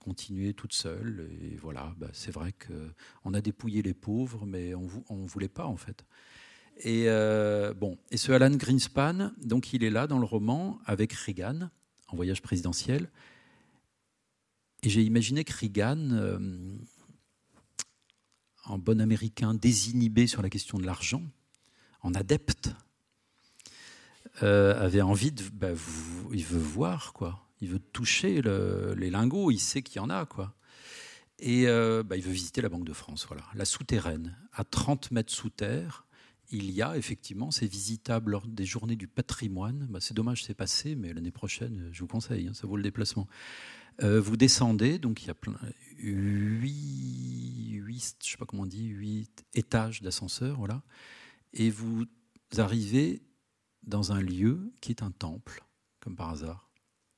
continuer toute seule. Et voilà, bah, c'est vrai qu'on a dépouillé les pauvres, mais on ne voulait pas en fait. Et euh, bon, et ce Alan Greenspan, donc il est là dans le roman avec Reagan en voyage présidentiel. Et j'ai imaginé que Reagan, euh, en bon américain désinhibé sur la question de l'argent, en adepte, euh, avait envie de. Bah, il veut voir, quoi. Il veut toucher les lingots, il sait qu'il y en a, quoi. Et euh, bah, il veut visiter la Banque de France, voilà, la souterraine, à 30 mètres sous terre. Il y a effectivement, c'est visitable lors des journées du patrimoine. Bah, c'est dommage, c'est passé, mais l'année prochaine, je vous conseille, hein, ça vaut le déplacement. Euh, vous descendez, donc il y a plein, 8, 8 je sais pas comment on dit, 8 étages d'ascenseur, voilà et vous arrivez dans un lieu qui est un temple, comme par hasard,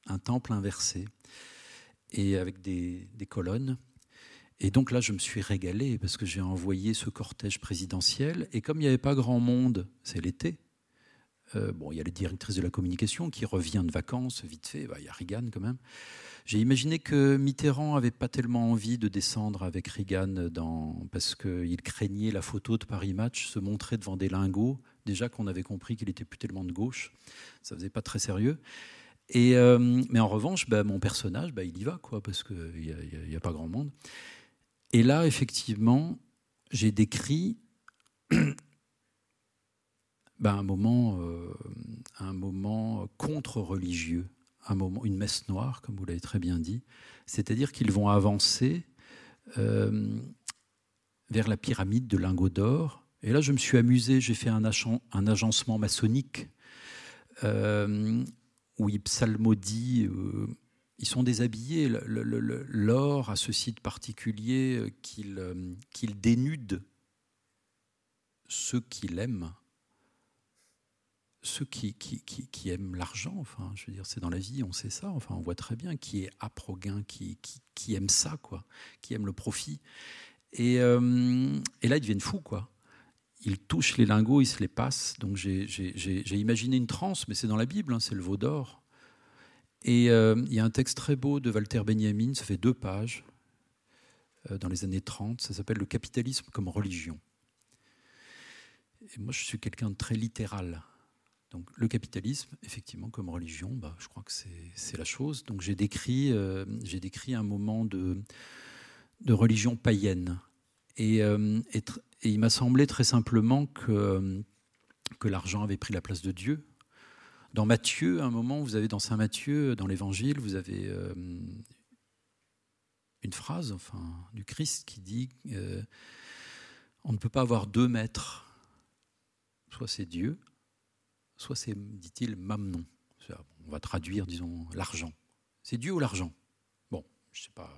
un temple inversé, et avec des, colonnes. Et donc là, je me suis régalé parce que j'ai envoyé ce cortège présidentiel, et comme il n'y avait pas grand monde, c'est l'été, euh, bon, il y a la directrice de la communication qui revient de vacances, vite fait, bah, il y a Reagan quand même. J'ai imaginé que Mitterrand n'avait pas tellement envie de descendre avec Reagan parce qu'il craignait la photo de Paris Match se montrer devant des lingots. Déjà qu'on avait compris qu'il était plus tellement de gauche, ça faisait pas très sérieux. Et, euh, mais en revanche, bah, mon personnage, bah, il y va, parce qu'il n'y a, pas grand monde. Et là, effectivement, j'ai décrit bah, un moment, euh, un moment contre-religieux un moment, une messe noire, comme vous l'avez très bien dit. C'est-à-dire qu'ils vont avancer euh, vers la pyramide de lingots d'or. Et là, je me suis amusé, j'ai fait un, agencement maçonnique euh, où ils psalmodient, ils sont déshabillés. L'or a ce site particulier qu'il dénude ceux qui l'aiment ceux qui, qui, aiment l'argent, enfin, je veux dire, c'est dans la vie, on sait ça, enfin, on voit très bien qui est âpre au gain, qui, qui, aime ça, quoi, qui aime le profit. Et, euh, et là, ils deviennent fous, quoi. Ils touchent les lingots, ils se les passent. Donc j'ai imaginé une transe, mais c'est dans la Bible, hein, c'est le veau d'or. Et euh, il y a un texte très beau de Walter Benjamin, ça fait deux pages, euh, dans les années 30, ça s'appelle Le capitalisme comme religion. Et moi, je suis quelqu'un de très littéral. Donc le capitalisme, effectivement, comme religion, bah, je crois que c'est la chose. Donc j'ai décrit, euh, décrit un moment de, religion païenne. Et, euh, et, il m'a semblé très simplement que, que l'argent avait pris la place de Dieu. Dans Matthieu, à un moment, vous avez dans Saint Matthieu, dans l'Évangile, vous avez euh, une phrase enfin, du Christ qui dit on ne peut pas avoir deux maîtres. Soit c'est Dieu, soit c'est, dit-il, Mamnon. On va traduire, disons, l'argent. C'est Dieu ou l'argent Bon, je sais pas,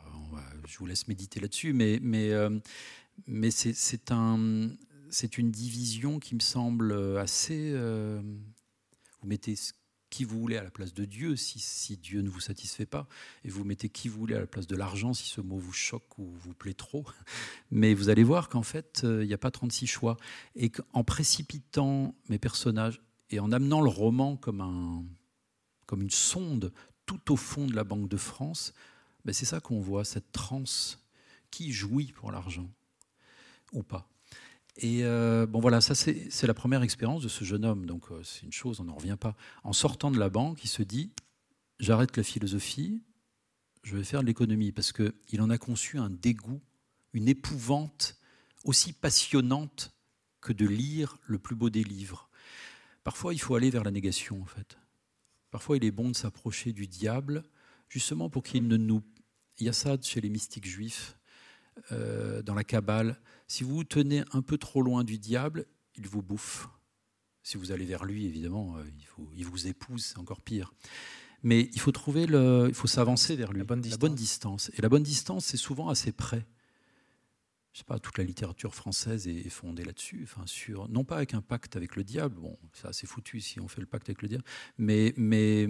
je vous laisse méditer là-dessus, mais, euh, c'est une division qui me semble assez. Euh, vous mettez qui vous voulez à la place de Dieu si, si, Dieu ne vous satisfait pas, et vous mettez qui vous voulez à la place de l'argent si ce mot vous choque ou vous plaît trop. Mais vous allez voir qu'en fait, euh, il n'y a pas 36 choix. Et qu'en précipitant mes personnages et en amenant le roman comme, un, comme une sonde tout au fond de la Banque de France, ben c'est ça qu'on voit, cette transe qui jouit pour l'argent ou pas. Et euh, bon voilà, ça c'est la première expérience de ce jeune homme. Donc euh, c'est une chose, on n'en revient pas. En sortant de la banque, il se dit j'arrête la philosophie, je vais faire de l'économie parce qu'il en a conçu un dégoût, une épouvante aussi passionnante que de lire le plus beau des livres. Parfois, il faut aller vers la négation, en fait. Parfois, il est bon de s'approcher du diable, justement pour qu'il ne nous... Il y a ça chez les mystiques juifs, euh, dans la Kabbale. Si vous vous tenez un peu trop loin du diable, il vous bouffe. Si vous allez vers lui, évidemment, euh, il, faut, il vous épouse, c'est encore pire. Mais il faut trouver le, il faut s'avancer vers lui. La bonne, la bonne distance. Et la bonne distance, c'est souvent assez près je sais pas, toute la littérature française est fondée là-dessus, enfin sur non pas avec un pacte avec le diable, bon, c'est foutu si on fait le pacte avec le diable, mais mais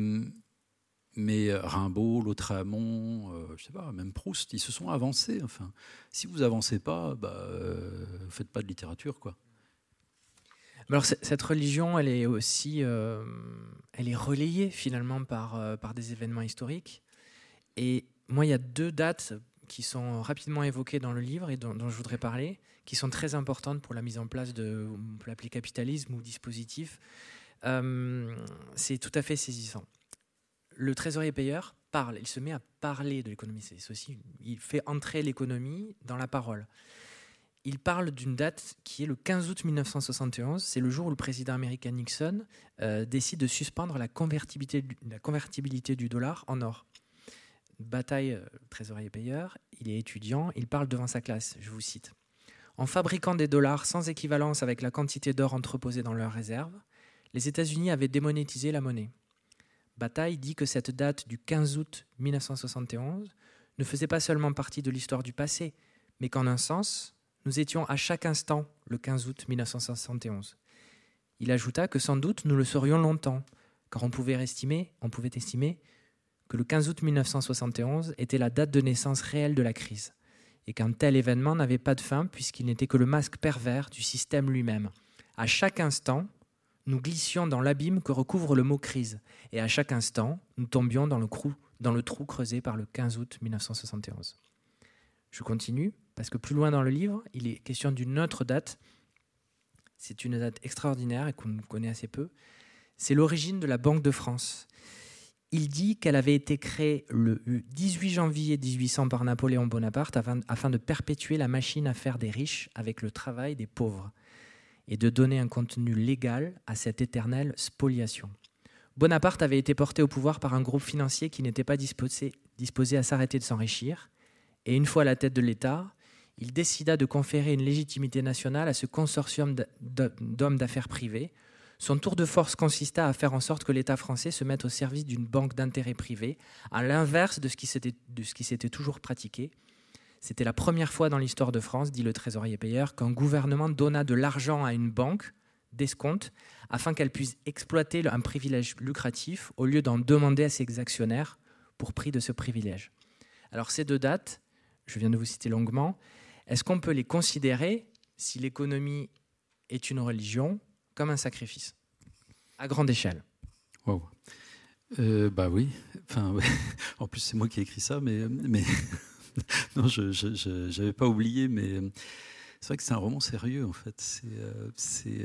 mais Rimbaud, Lautréamont, euh, je sais pas, même Proust, ils se sont avancés. Enfin, si vous avancez pas, bah, euh, faites pas de littérature, quoi. Alors cette religion, elle est aussi, euh, elle est relayée finalement par, euh, par des événements historiques. Et moi, il y a deux dates qui sont rapidement évoquées dans le livre et dont, je voudrais parler, qui sont très importantes pour la mise en place de, on peut l'appeler capitalisme ou dispositif. Euh, c'est tout à fait saisissant. Le trésorier payeur parle, il se met à parler de l'économie. C'est aussi, il fait entrer l'économie dans la parole il parle d'une date qui est le 15 août 1971. C'est le jour où le président américain Nixon euh, décide de suspendre la convertibilité, du, la convertibilité du dollar en or. Bataille euh, trésorier-payeur, il est étudiant, il parle devant sa classe, je vous cite. En fabriquant des dollars sans équivalence avec la quantité d'or entreposée dans leurs réserves, les États-Unis avaient démonétisé la monnaie. Bataille dit que cette date du 15 août 1971 ne faisait pas seulement partie de l'histoire du passé, mais qu'en un sens, nous étions à chaque instant le 15 août 1971. Il ajouta que sans doute nous le serions longtemps, car on pouvait estimer, on pouvait estimer que le 15 août 1971 était la date de naissance réelle de la crise, et qu'un tel événement n'avait pas de fin puisqu'il n'était que le masque pervers du système lui-même. À chaque instant, nous glissions dans l'abîme que recouvre le mot crise, et à chaque instant, nous tombions dans le, trou creusé par le 15 août 1971. Je continue, parce que plus loin dans le livre, il est question d'une autre date. C'est une date extraordinaire et qu'on connaît assez peu. C'est l'origine de la Banque de France. Il dit qu'elle avait été créée le 18 janvier 1800 par Napoléon Bonaparte afin, de perpétuer la machine à faire des riches avec le travail des pauvres et de donner un contenu légal à cette éternelle spoliation. Bonaparte avait été porté au pouvoir par un groupe financier qui n'était pas disposé, à s'arrêter de s'enrichir, et une fois à la tête de l'État, il décida de conférer une légitimité nationale à ce consortium d'hommes d'affaires privés. Son tour de force consista à faire en sorte que l'État français se mette au service d'une banque d'intérêt privé, à l'inverse de ce qui s'était toujours pratiqué. C'était la première fois dans l'histoire de France, dit le trésorier payeur, qu'un gouvernement donna de l'argent à une banque d'escompte afin qu'elle puisse exploiter un privilège lucratif au lieu d'en demander à ses actionnaires pour prix de ce privilège. Alors ces deux dates, je viens de vous citer longuement, est-ce qu'on peut les considérer, si l'économie est une religion, comme un sacrifice à grande échelle Wow. Euh, bah oui. En plus, c'est moi qui ai écrit ça, mais, non, je n'avais pas oublié, mais c'est vrai que c'est un roman sérieux, en fait. C'est. Euh,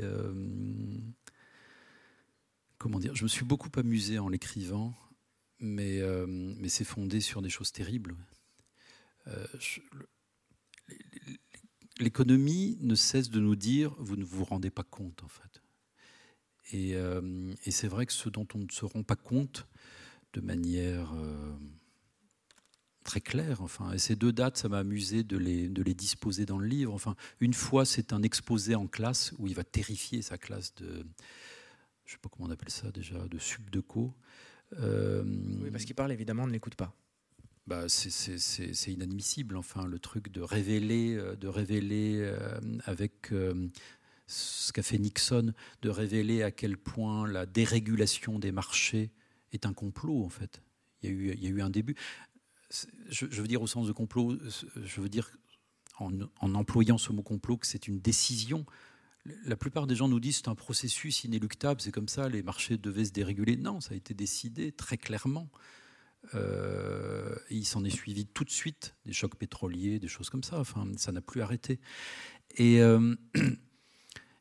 euh, comment dire Je me suis beaucoup amusé en l'écrivant, mais, c'est fondé sur des choses terribles. L'économie ne cesse de nous dire vous ne vous rendez pas compte en fait. Euh, et, c'est vrai que ce dont on ne se rend pas compte de manière euh, très claire, enfin, et ces deux dates, ça m'a amusé de les, de les disposer dans le livre. Enfin, une fois, c'est un exposé en classe où il va terrifier sa classe de, je sais pas comment on appelle ça déjà, de subdeco. Euh, oui, parce qu'il parle évidemment, ne l'écoute pas bah, c'est inadmissible. Enfin, le truc de révéler, euh, de révéler avec ce qu'a fait Nixon, de révéler à quel point la dérégulation des marchés est un complot, en fait. Il y a eu, un début. Je, veux dire au sens de complot, je veux dire en, employant ce mot complot que c'est une décision. La plupart des gens nous disent c'est un processus inéluctable, c'est comme ça, les marchés devaient se déréguler. Non, ça a été décidé très clairement. Euh, il s'en est suivi tout de suite des chocs pétroliers, des choses comme ça. Enfin, ça n'a plus arrêté. Et, euh,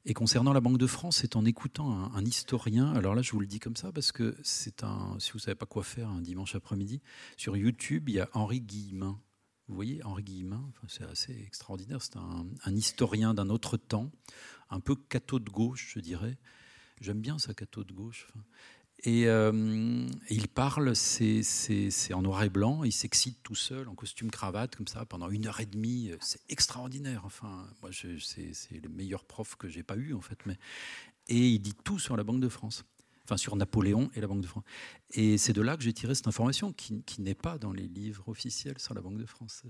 et, concernant la Banque de France, c'est en écoutant un, historien. Alors là, je vous le dis comme ça parce que c'est un. Si vous savez pas quoi faire un dimanche après-midi, sur YouTube, il y a Henri Guillemin. Vous voyez, Henri Guillemin, c'est assez extraordinaire. C'est un, historien d'un autre temps, un peu catho de gauche, je dirais. J'aime bien ça, catho de gauche. Et, euh, il parle, c'est en noir et blanc, il s'excite tout seul, en costume cravate, comme ça, pendant une heure et demie. C'est extraordinaire. Enfin, moi, c'est le meilleur prof que j'ai pas eu, en fait. Mais, et il dit tout sur la Banque de France, enfin sur Napoléon et la Banque de France. Et c'est de là que j'ai tiré cette information qui, n'est pas dans les livres officiels sur la Banque de France.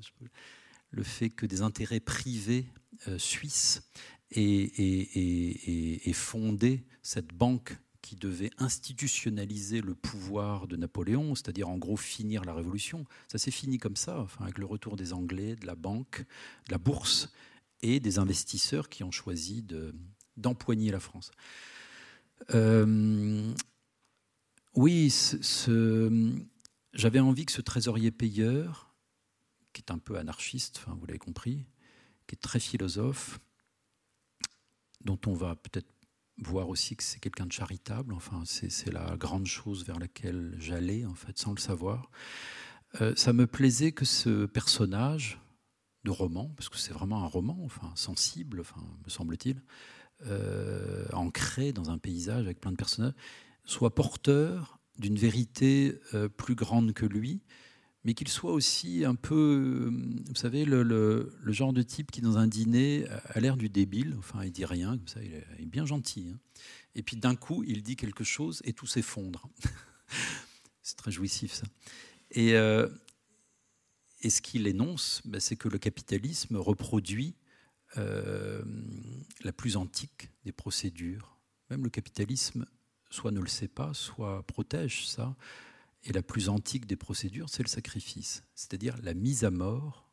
Le fait que des intérêts privés euh, suisses aient fondé cette banque qui devait institutionnaliser le pouvoir de Napoléon, c'est-à-dire en gros finir la révolution. Ça s'est fini comme ça, enfin, avec le retour des Anglais, de la banque, de la bourse et des investisseurs qui ont choisi de, d'empoigner la France. Euh, oui, j'avais envie que ce trésorier payeur, qui est un peu anarchiste, enfin, vous l'avez compris, qui est très philosophe, dont on va peut-être voir aussi que c'est quelqu'un de charitable, enfin c'est la grande chose vers laquelle j'allais en fait sans le savoir. Euh, ça me plaisait que ce personnage de roman, parce que c'est vraiment un roman, enfin sensible, enfin me semble-t-il, euh, ancré dans un paysage avec plein de personnages, soit porteur d'une vérité euh, plus grande que lui, mais qu'il soit aussi un peu, vous savez, le, genre de type qui, dans un dîner, a l'air du débile, enfin, il dit rien, comme ça, il est, bien gentil. Hein. Et puis d'un coup, il dit quelque chose et tout s'effondre. c'est très jouissif, ça. Et, euh, ce qu'il énonce, ben, c'est que le capitalisme reproduit euh, la plus antique des procédures. Même le capitalisme, soit ne le sait pas, soit protège ça. Et la plus antique des procédures, c'est le sacrifice, c'est-à-dire la mise à mort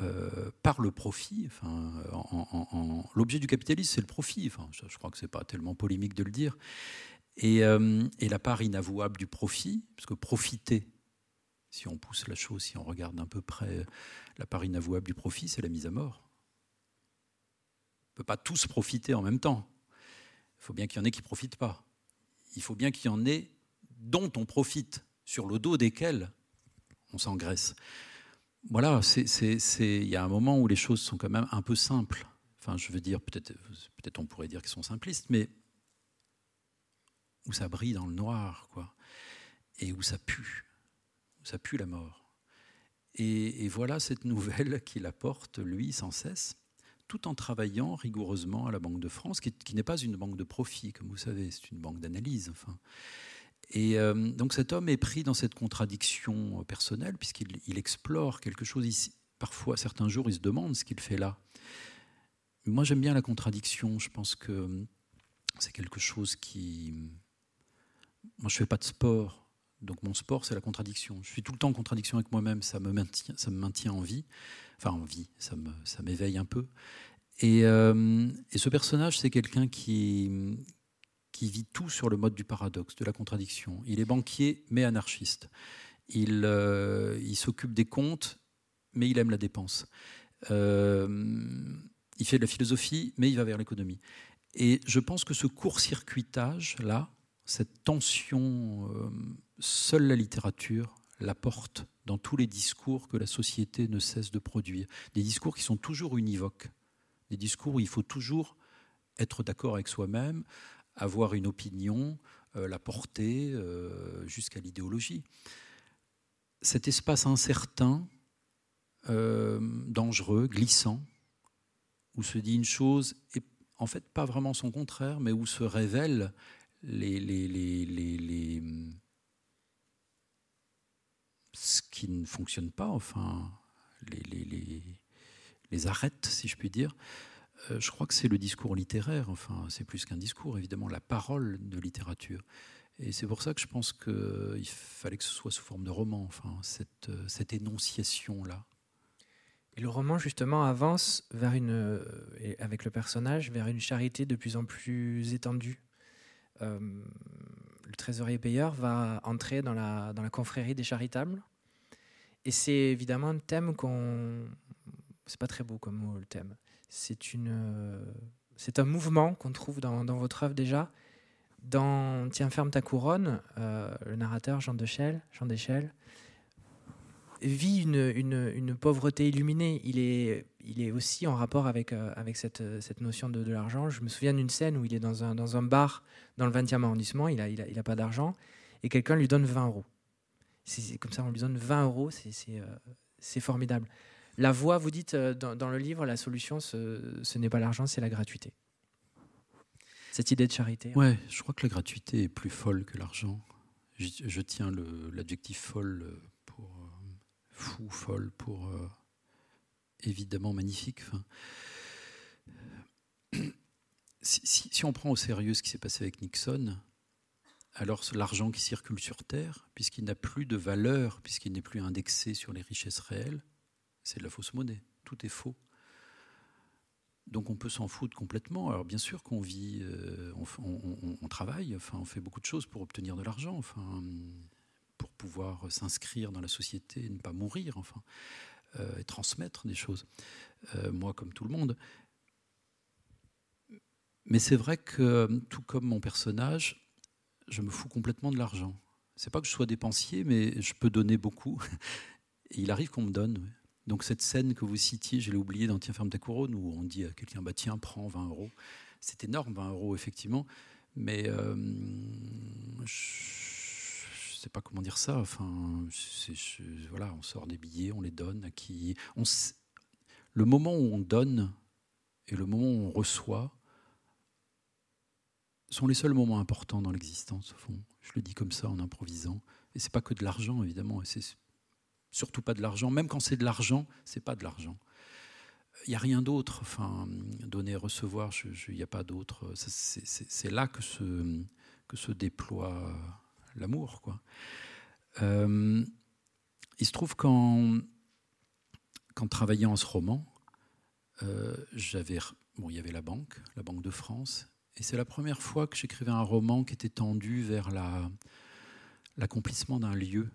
euh, par le profit. Enfin, en, L'objet du capitalisme, c'est le profit. Enfin, je, crois que ce n'est pas tellement polémique de le dire. Et, euh, et, la part inavouable du profit, parce que profiter, si on pousse la chose, si on regarde d'un peu près la part inavouable du profit, c'est la mise à mort. On ne peut pas tous profiter en même temps. Il faut bien qu'il y en ait qui ne profitent pas. Il faut bien qu'il y en ait dont on profite, sur le dos desquels on s'engraisse. Voilà, il y a un moment où les choses sont quand même un peu simples. Enfin, je veux dire, peut-être peut on pourrait dire qu'elles sont simplistes, mais où ça brille dans le noir, quoi, et où ça pue, où ça pue la mort. Et, voilà cette nouvelle qu'il apporte, lui, sans cesse, tout en travaillant rigoureusement à la Banque de France, qui, qui n'est pas une banque de profit, comme vous savez, c'est une banque d'analyse. Enfin. Et euh, donc cet homme est pris dans cette contradiction euh, personnelle, puisqu'il explore quelque chose ici. Parfois, certains jours, il se demande ce qu'il fait là. Moi, j'aime bien la contradiction. Je pense que euh, c'est quelque chose qui... Moi, je ne fais pas de sport. Donc mon sport, c'est la contradiction. Je suis tout le temps en contradiction avec moi-même. Ça me maintient, ça me maintient en vie. Enfin, en vie. Ça m'éveille ça un peu. Et, et ce personnage, c'est quelqu'un qui, qui vit tout sur le mode du paradoxe, de la contradiction. Il est banquier, mais anarchiste. Il, euh, s'occupe des comptes, mais il aime la dépense. Euh, il fait de la philosophie, mais il va vers l'économie. Et je pense que ce court-circuitage-là, cette tension, euh, seule la littérature la porte dans tous les discours que la société ne cesse de produire. Des discours qui sont toujours univoques. Des discours où il faut toujours être d'accord avec soi-même, avoir une opinion, euh, la porter euh, jusqu'à l'idéologie. Cet espace incertain, euh, dangereux, glissant, où se dit une chose et en fait pas vraiment son contraire, mais où se révèlent les, les, les, les ce qui ne fonctionne pas, enfin, les, les, arêtes, si je puis dire. Euh, je crois que c'est le discours littéraire, enfin c'est plus qu'un discours, évidemment, la parole de littérature. Et c'est pour ça que je pense qu'il fallait que ce soit sous forme de roman, enfin, cette, euh, énonciation-là. Et le roman, justement, avance vers une, euh, avec le personnage vers une charité de plus en plus étendue. le trésorier payeur va entrer dans la, dans la confrérie des charitables. Et c'est évidemment un thème qu'on. C'est pas très beau comme mot, le thème c'est une, euh, c'est un mouvement qu'on trouve dans, votre œuvre déjà. Dans Tiens ferme ta couronne, euh, le narrateur Jean Deschel, Jean vit une, pauvreté illuminée. Il est, aussi en rapport avec, euh, cette, notion de, l'argent. Je me souviens d'une scène où il est dans un, bar dans le 20e arrondissement, il n'a pas d'argent, et quelqu'un lui donne 20 euros. C'est comme ça, on lui donne 20 euros, c'est formidable. La voie, vous dites euh, dans, le livre, la solution, ce, n'est pas l'argent, c'est la gratuité. Cette idée de charité. Hein. Ouais, je crois que la gratuité est plus folle que l'argent. Je, tiens l'adjectif folle pour euh, fou, folle pour euh, évidemment magnifique. si, on prend au sérieux ce qui s'est passé avec Nixon, alors l'argent qui circule sur Terre, puisqu'il n'a plus de valeur, puisqu'il n'est plus indexé sur les richesses réelles, c'est de la fausse monnaie. Tout est faux. Donc on peut s'en foutre complètement. Alors bien sûr qu'on vit, euh, on, travaille, enfin on fait beaucoup de choses pour obtenir de l'argent, enfin pour pouvoir s'inscrire dans la société, ne pas mourir, enfin euh, et transmettre des choses. Euh, moi comme tout le monde. Mais c'est vrai que tout comme mon personnage, je me fous complètement de l'argent. C'est pas que je sois dépensier, mais je peux donner beaucoup. Et il arrive qu'on me donne. Donc cette scène que vous citiez, je l'ai oubliée dans Tiens, ferme ta couronne, où on dit à quelqu'un, bah, tiens, prends 20 euros. C'est énorme, 20 euros, effectivement. Mais euh, je ne sais pas comment dire ça. Enfin, voilà, on sort des billets, on les donne à qui. Le moment où on donne et le moment où on reçoit sont les seuls moments importants dans l'existence, au fond. Je le dis comme ça en improvisant. Et c'est pas que de l'argent, évidemment. Surtout pas de l'argent. Même quand c'est de l'argent, c'est pas de l'argent. Il n'y a rien d'autre. Enfin, donner, recevoir, il n'y a pas d'autre. C'est là que se, que se déploie l'amour. Quoi. Euh, il se trouve qu'en travaillant ce roman, euh, bon, il y avait la banque, la Banque de France, et c'est la première fois que j'écrivais un roman qui était tendu vers l'accomplissement d'un lieu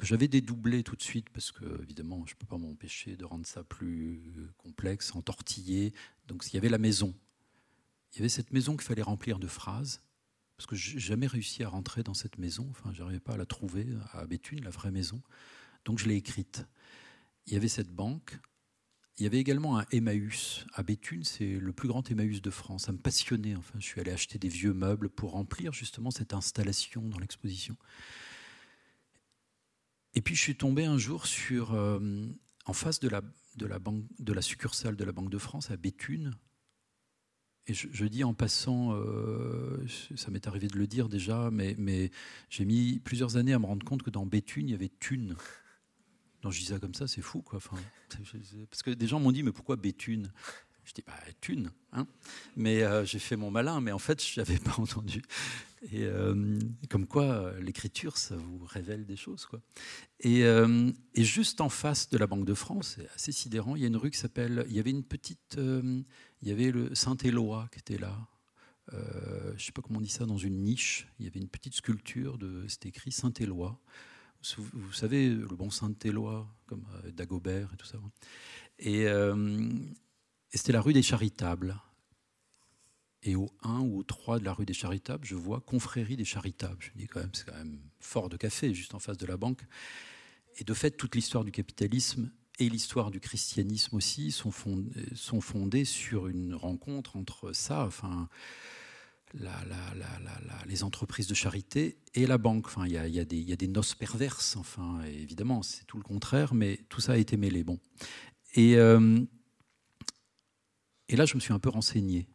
que j'avais dédoublé tout de suite parce que évidemment je ne peux pas m'empêcher de rendre ça plus complexe, entortillé. Donc il y avait la maison. Il y avait cette maison qu'il fallait remplir de phrases parce que j'ai jamais réussi à rentrer dans cette maison. Enfin, j'arrivais pas à la trouver à Béthune, la vraie maison. Donc je l'ai écrite. Il y avait cette banque. Il y avait également un Emmaüs à Béthune, c'est le plus grand Emmaüs de France. Ça me passionnait. Enfin, je suis allé acheter des vieux meubles pour remplir justement cette installation dans l'exposition. Et puis je suis tombé un jour sur, euh, en face de la, de, la banque, de la succursale de la Banque de France à Béthune. Et je, dis en passant, euh, ça m'est arrivé de le dire déjà, mais, mais j'ai mis plusieurs années à me rendre compte que dans Béthune, il y avait Thune. Non, je dis ça comme ça, c'est fou, quoi. Parce que des gens m'ont dit, mais pourquoi Béthune? Je dis, bah, thune. Hein mais euh, j'ai fait mon malin, mais en fait, je n'avais pas entendu. Et euh, comme quoi, l'écriture, ça vous révèle des choses. Quoi. Et, euh, et, juste en face de la Banque de France, c'est assez sidérant, il y a une rue qui s'appelle. Il y avait une petite. il y avait le Saint-Éloi qui était là. je ne sais pas comment on dit ça, dans une niche. Il y avait une petite sculpture, de, c'était écrit Saint-Éloi. Vous, savez, le bon Saint-Éloi, comme Dagobert et tout ça. Et, et c'était la rue des Charitables. Et au 1 ou au 3 de la rue des Charitables, je vois Confrérie des Charitables. Je me dis quand même, c'est quand même fort de café, juste en face de la banque. Et de fait, toute l'histoire du capitalisme et l'histoire du christianisme aussi sont fondées, sont fondées sur une rencontre entre ça, enfin, les entreprises de charité et la banque. Enfin, il y a, y, a y a, des noces perverses, enfin, évidemment, c'est tout le contraire, mais tout ça a été mêlé. Bon. Et. Euh, et là, je me suis un peu renseigné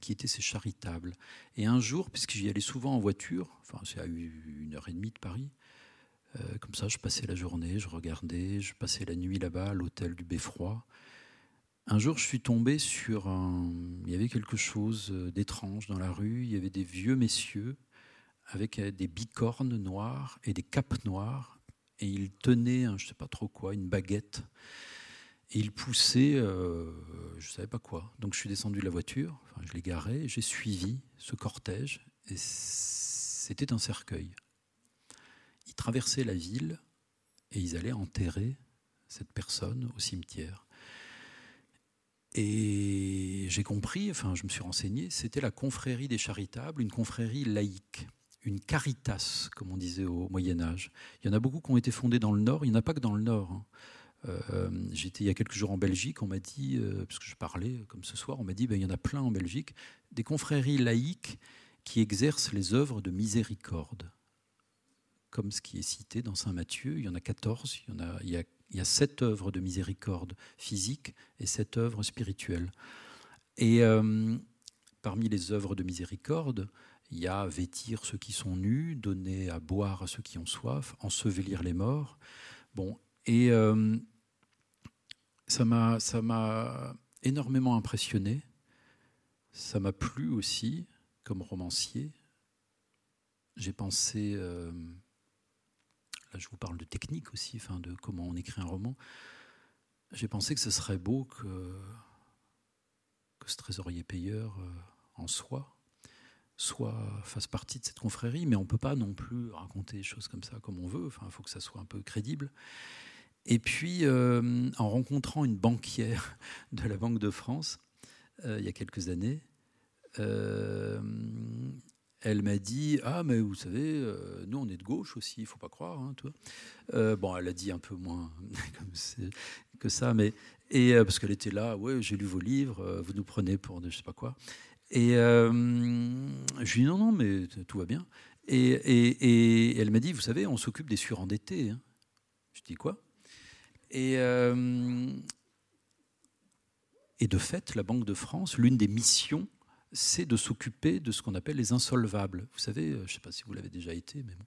qui étaient ces charitables. Et un jour, puisque j'y allais souvent en voiture, enfin c'est à une heure et demie de Paris, euh, comme ça je passais la journée, je regardais, je passais la nuit là-bas à l'hôtel du Beffroi. Un jour, je suis tombé sur un... Il y avait quelque chose d'étrange dans la rue, il y avait des vieux messieurs avec euh, des bicornes noires et des capes noires, et ils tenaient, je ne sais pas trop quoi, une baguette. Et il poussait, euh, je ne savais pas quoi. Donc je suis descendu de la voiture, enfin, je l'ai garé, j'ai suivi ce cortège, et c'était un cercueil. Ils traversaient la ville et ils allaient enterrer cette personne au cimetière. Et j'ai compris, enfin je me suis renseigné, c'était la confrérie des charitables, une confrérie laïque, une caritas, comme on disait au Moyen Âge. Il y en a beaucoup qui ont été fondés dans le Nord, il n'y en a pas que dans le Nord. Hein. Euh, j'étais il y a quelques jours en Belgique, on m'a dit, euh, parce que je parlais comme ce soir, on m'a dit, ben, il y en a plein en Belgique, des confréries laïques qui exercent les œuvres de miséricorde, comme ce qui est cité dans Saint Matthieu. Il y en a 14, il y, a, il, sept œuvres de miséricorde physique et sept œuvres spirituelles. Et euh, parmi les œuvres de miséricorde, il y a vêtir ceux qui sont nus, donner à boire à ceux qui ont soif, ensevelir les morts. Bon, et euh, ça m'a énormément impressionné. Ça m'a plu aussi comme romancier. J'ai pensé, euh, là je vous parle de technique aussi, enfin de comment on écrit un roman. J'ai pensé que ce serait beau que tous trésoriers payeurs en soi, soit fasse partie de cette confrérie, mais on ne peut pas non plus raconter des choses comme ça comme on veut, enfin, il faut que ça soit un peu crédible. Et puis, en rencontrant une banquière de la Banque de France, il y a quelques années, elle m'a dit Ah, mais vous savez, euh, nous, on est de gauche aussi, il faut pas croire. Hein, toi. Euh, bon, elle a dit un peu moins que ça, mais. Et, euh, parce qu'elle était là, ouais, j'ai lu vos livres, vous nous prenez pour de je sais pas quoi. Et je lui ai dit Non, non, mais tout va bien. Et, et, elle m'a dit Vous savez, on s'occupe des surendettés. Hein. Je dis Quoi? Et, et de fait, la Banque de France, l'une des missions c'est de s'occuper de ce qu'on appelle les insolvables. Vous savez, euh, je ne sais pas si vous l'avez déjà été, mais bon,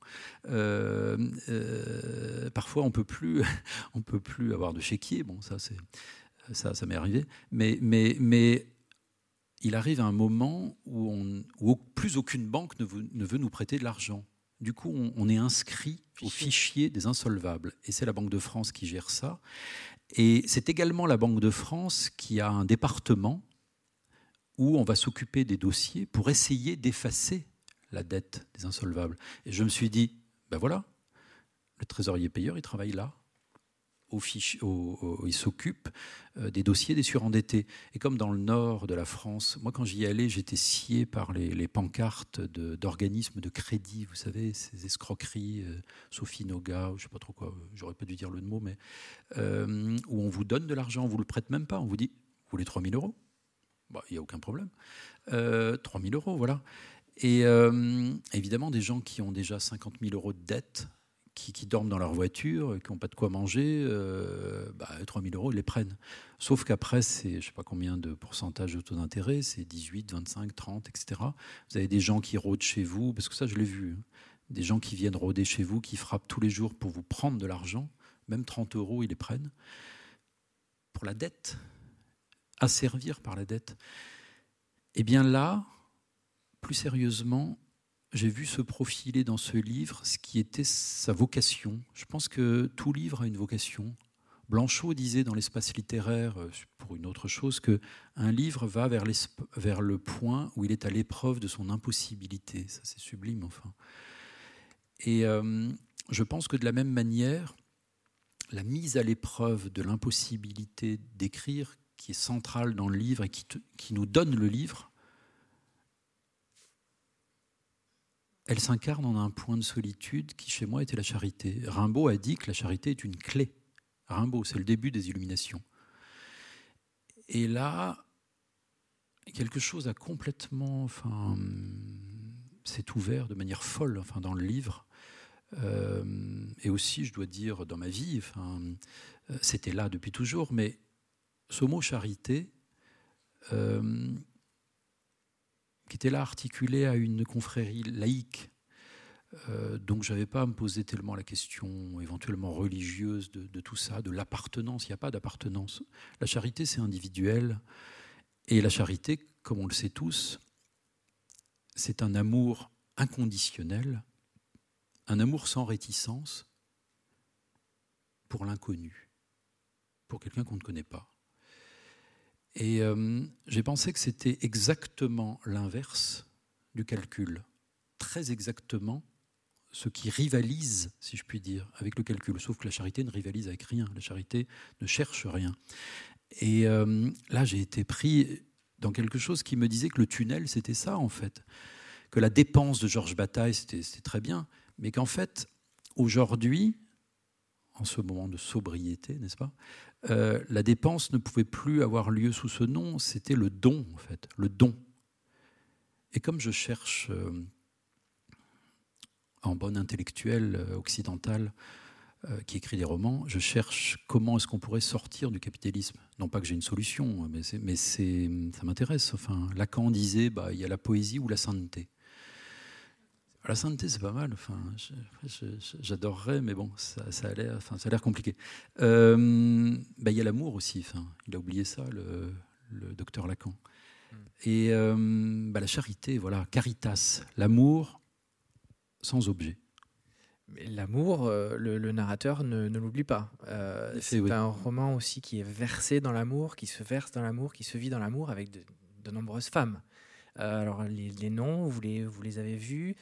euh, euh, parfois on peut plus, on peut plus avoir de chéquier. Bon, ça, ça, m'est arrivé. Mais, mais, mais il arrive un moment où, plus aucune banque ne veut, nous prêter de l'argent. Du coup, on, est inscrit au fichier des insolvables. Et c'est la Banque de France qui gère ça. Et c'est également la Banque de France qui a un département où on va s'occuper des dossiers pour essayer d'effacer la dette des insolvables. Et je me suis dit, ben voilà, le trésorier payeur, il travaille là. Au s'occupe euh, des dossiers des surendettés. Et comme dans le nord de la France, moi quand j'y allais, j'étais scié par les, pancartes d'organismes de, crédit, vous savez, ces escroqueries, euh, Sophie Noga, je ne sais pas trop quoi, j'aurais pas dû dire le mot, mais euh, où on vous donne de l'argent, on vous le prête même pas, on vous dit, vous voulez 3000 euros? Bah, il n'y a aucun problème. Euh, 3 000 euros, voilà. Et euh, évidemment, des gens qui ont déjà 50 000 euros de dette, qui, dorment dans leur voiture, qui n'ont pas de quoi manger, euh, bah, 3 000 euros, ils les prennent. Sauf qu'après, c'est je ne sais pas combien de pourcentage de taux d'intérêt, c'est 18, 25, 30, etc. Vous avez des gens qui rôdent chez vous, parce que ça, je l'ai vu. Hein. Des gens qui viennent rôder chez vous, qui frappent tous les jours pour vous prendre de l'argent, même 30 euros, ils les prennent. Pour la dette, servir par la dette. Eh bien là, plus sérieusement, j'ai vu se profiler dans ce livre ce qui était sa vocation. Je pense que tout livre a une vocation. Blanchot disait dans l'espace littéraire, euh, pour une autre chose, que un livre va vers, le point où il est à l'épreuve de son impossibilité. Ça, c'est sublime, enfin. Et euh, je pense que de la même manière, la mise à l'épreuve de l'impossibilité d'écrire qui est centrale dans le livre et qui nous donne le livre, elle s'incarne en un point de solitude qui, chez moi, était la charité. Rimbaud a dit que la charité est une clé. Rimbaud, c'est le début des illuminations. Et là, quelque chose a complètement, enfin, s'est ouvert de manière folle, enfin, dans le livre. Euh, et aussi, je dois dire, dans ma vie, euh, c'était là depuis toujours, mais ce mot charité, euh, qui était là articulé à une confrérie laïque, euh, donc je n'avais pas à me poser tellement la question éventuellement religieuse de, tout ça, de l'appartenance. Il n'y a pas d'appartenance. La charité, c'est individuel. Et la charité, comme on le sait tous, c'est un amour inconditionnel, un amour sans réticence pour l'inconnu, pour quelqu'un qu'on ne connaît pas. Et euh, j'ai pensé que c'était exactement l'inverse du calcul, très exactement ce qui rivalise, si je puis dire, avec le calcul. Sauf que la charité ne rivalise avec rien, la charité ne cherche rien. Et euh, là, j'ai été pris dans quelque chose qui me disait que le tunnel, c'était ça, en fait. Que la dépense de Georges Bataille, c'était très bien, mais qu'en fait, aujourd'hui, en ce moment de sobriété, n'est-ce pas euh, La dépense ne pouvait plus avoir lieu sous ce nom, c'était le don, en fait, le don. Et comme je cherche, euh, en bonne intellectuelle euh, occidentale, qui écrit des romans, je cherche comment est-ce qu'on pourrait sortir du capitalisme. Non pas que j'ai une solution, mais, ça m'intéresse. Lacan disait, bah, il y a la poésie ou la sainteté. La sainteté, c'est pas mal. Enfin, j'adorerais, mais bon, ça, a l'air, enfin, ça a l'air compliqué. Euh, bah, il y a l'amour aussi. Enfin, il a oublié ça, le, docteur Lacan. Hmm. Et euh, bah, la charité, voilà, caritas, l'amour sans objet. Mais l'amour, euh, le, narrateur ne, l'oublie pas. c'est un roman aussi qui est versé dans l'amour, qui se verse dans l'amour, qui se vit dans l'amour avec de, de nombreuses femmes. alors les, noms, vous les, vous les avez vus.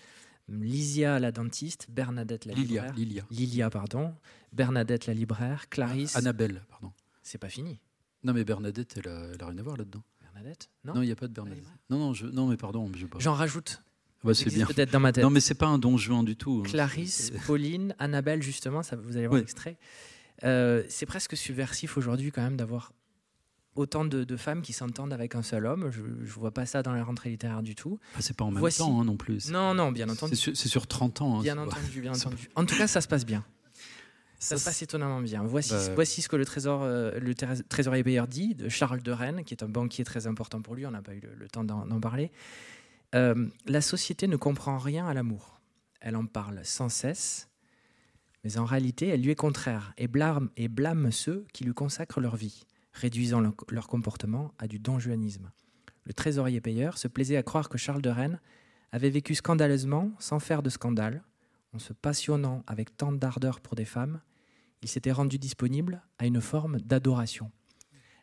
Lysia la dentiste, Bernadette la libraire. Lilia. Lilia, pardon. Bernadette la libraire, Clarisse. Annabelle, pardon. C'est pas fini. Non, mais Bernadette, elle a, rien à voir là-dedans. Bernadette Non, il n'y a pas de Bernadette. Non, non, je, non mais pardon. J'en rajoute. Bah, c'est bien. Peut-être dans ma tête. Non, mais c'est pas un don juan du tout. Hein. Clarisse, Pauline, Annabelle, justement, ça, vous allez voir l'extrait. Euh, c'est presque subversif aujourd'hui quand même d'avoir autant de, femmes qui s'entendent avec un seul homme. Je ne vois pas ça dans la rentrée littéraire du tout. Ah, c'est pas en même temps hein, non plus. Non, non, bien entendu. C'est sur, 30 ans. Hein, bien entendu, bien entendu. En tout cas, ça se passe bien. Ça, se passe étonnamment bien. Voici, bah, voici ce que le, trésor, euh, le trésorier payeur dit de Charles de Rennes, qui est un banquier très important pour lui. On n'a pas eu le, temps d'en parler. Euh, la société ne comprend rien à l'amour. Elle en parle sans cesse, mais en réalité, elle lui est contraire et blâme, et blâme ceux qui lui consacrent leur vie réduisant leur comportement à du donjuanisme. Le trésorier payeur se plaisait à croire que Charles de Rennes avait vécu scandaleusement, sans faire de scandale, en se passionnant avec tant d'ardeur pour des femmes, il s'était rendu disponible à une forme d'adoration.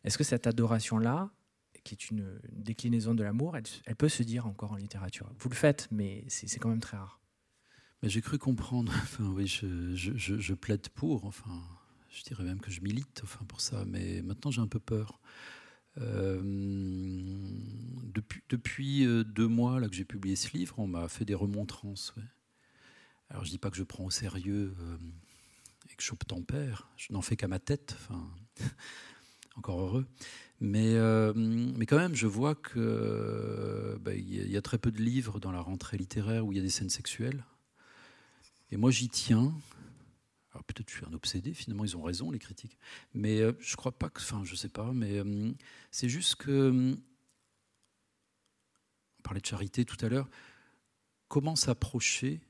Est-ce que cette adoration-là, qui est une, déclinaison de l'amour, elle, peut se dire encore en littérature? Vous le faites, mais c'est quand même très rare. J'ai cru comprendre, enfin oui, je, je plaide pour, enfin je dirais même que je milite enfin, pour ça, mais maintenant j'ai un peu peur. Euh, depuis, depuis euh, deux mois là, que j'ai publié ce livre, on m'a fait des remontrances. Alors je dis pas que je prends au sérieux euh, et que je tempère, je n'en fais qu'à ma tête, enfin, encore heureux. Mais, mais quand même, je vois qu'il bah, y a très peu de livres dans la rentrée littéraire où il y a des scènes sexuelles. Et moi j'y tiens, peut-être je suis un obsédé, finalement ils ont raison les critiques. Mais euh, je crois pas que, enfin je sais pas, mais euh, c'est juste que, euh, on parlait de charité tout à l'heure, comment s'approcher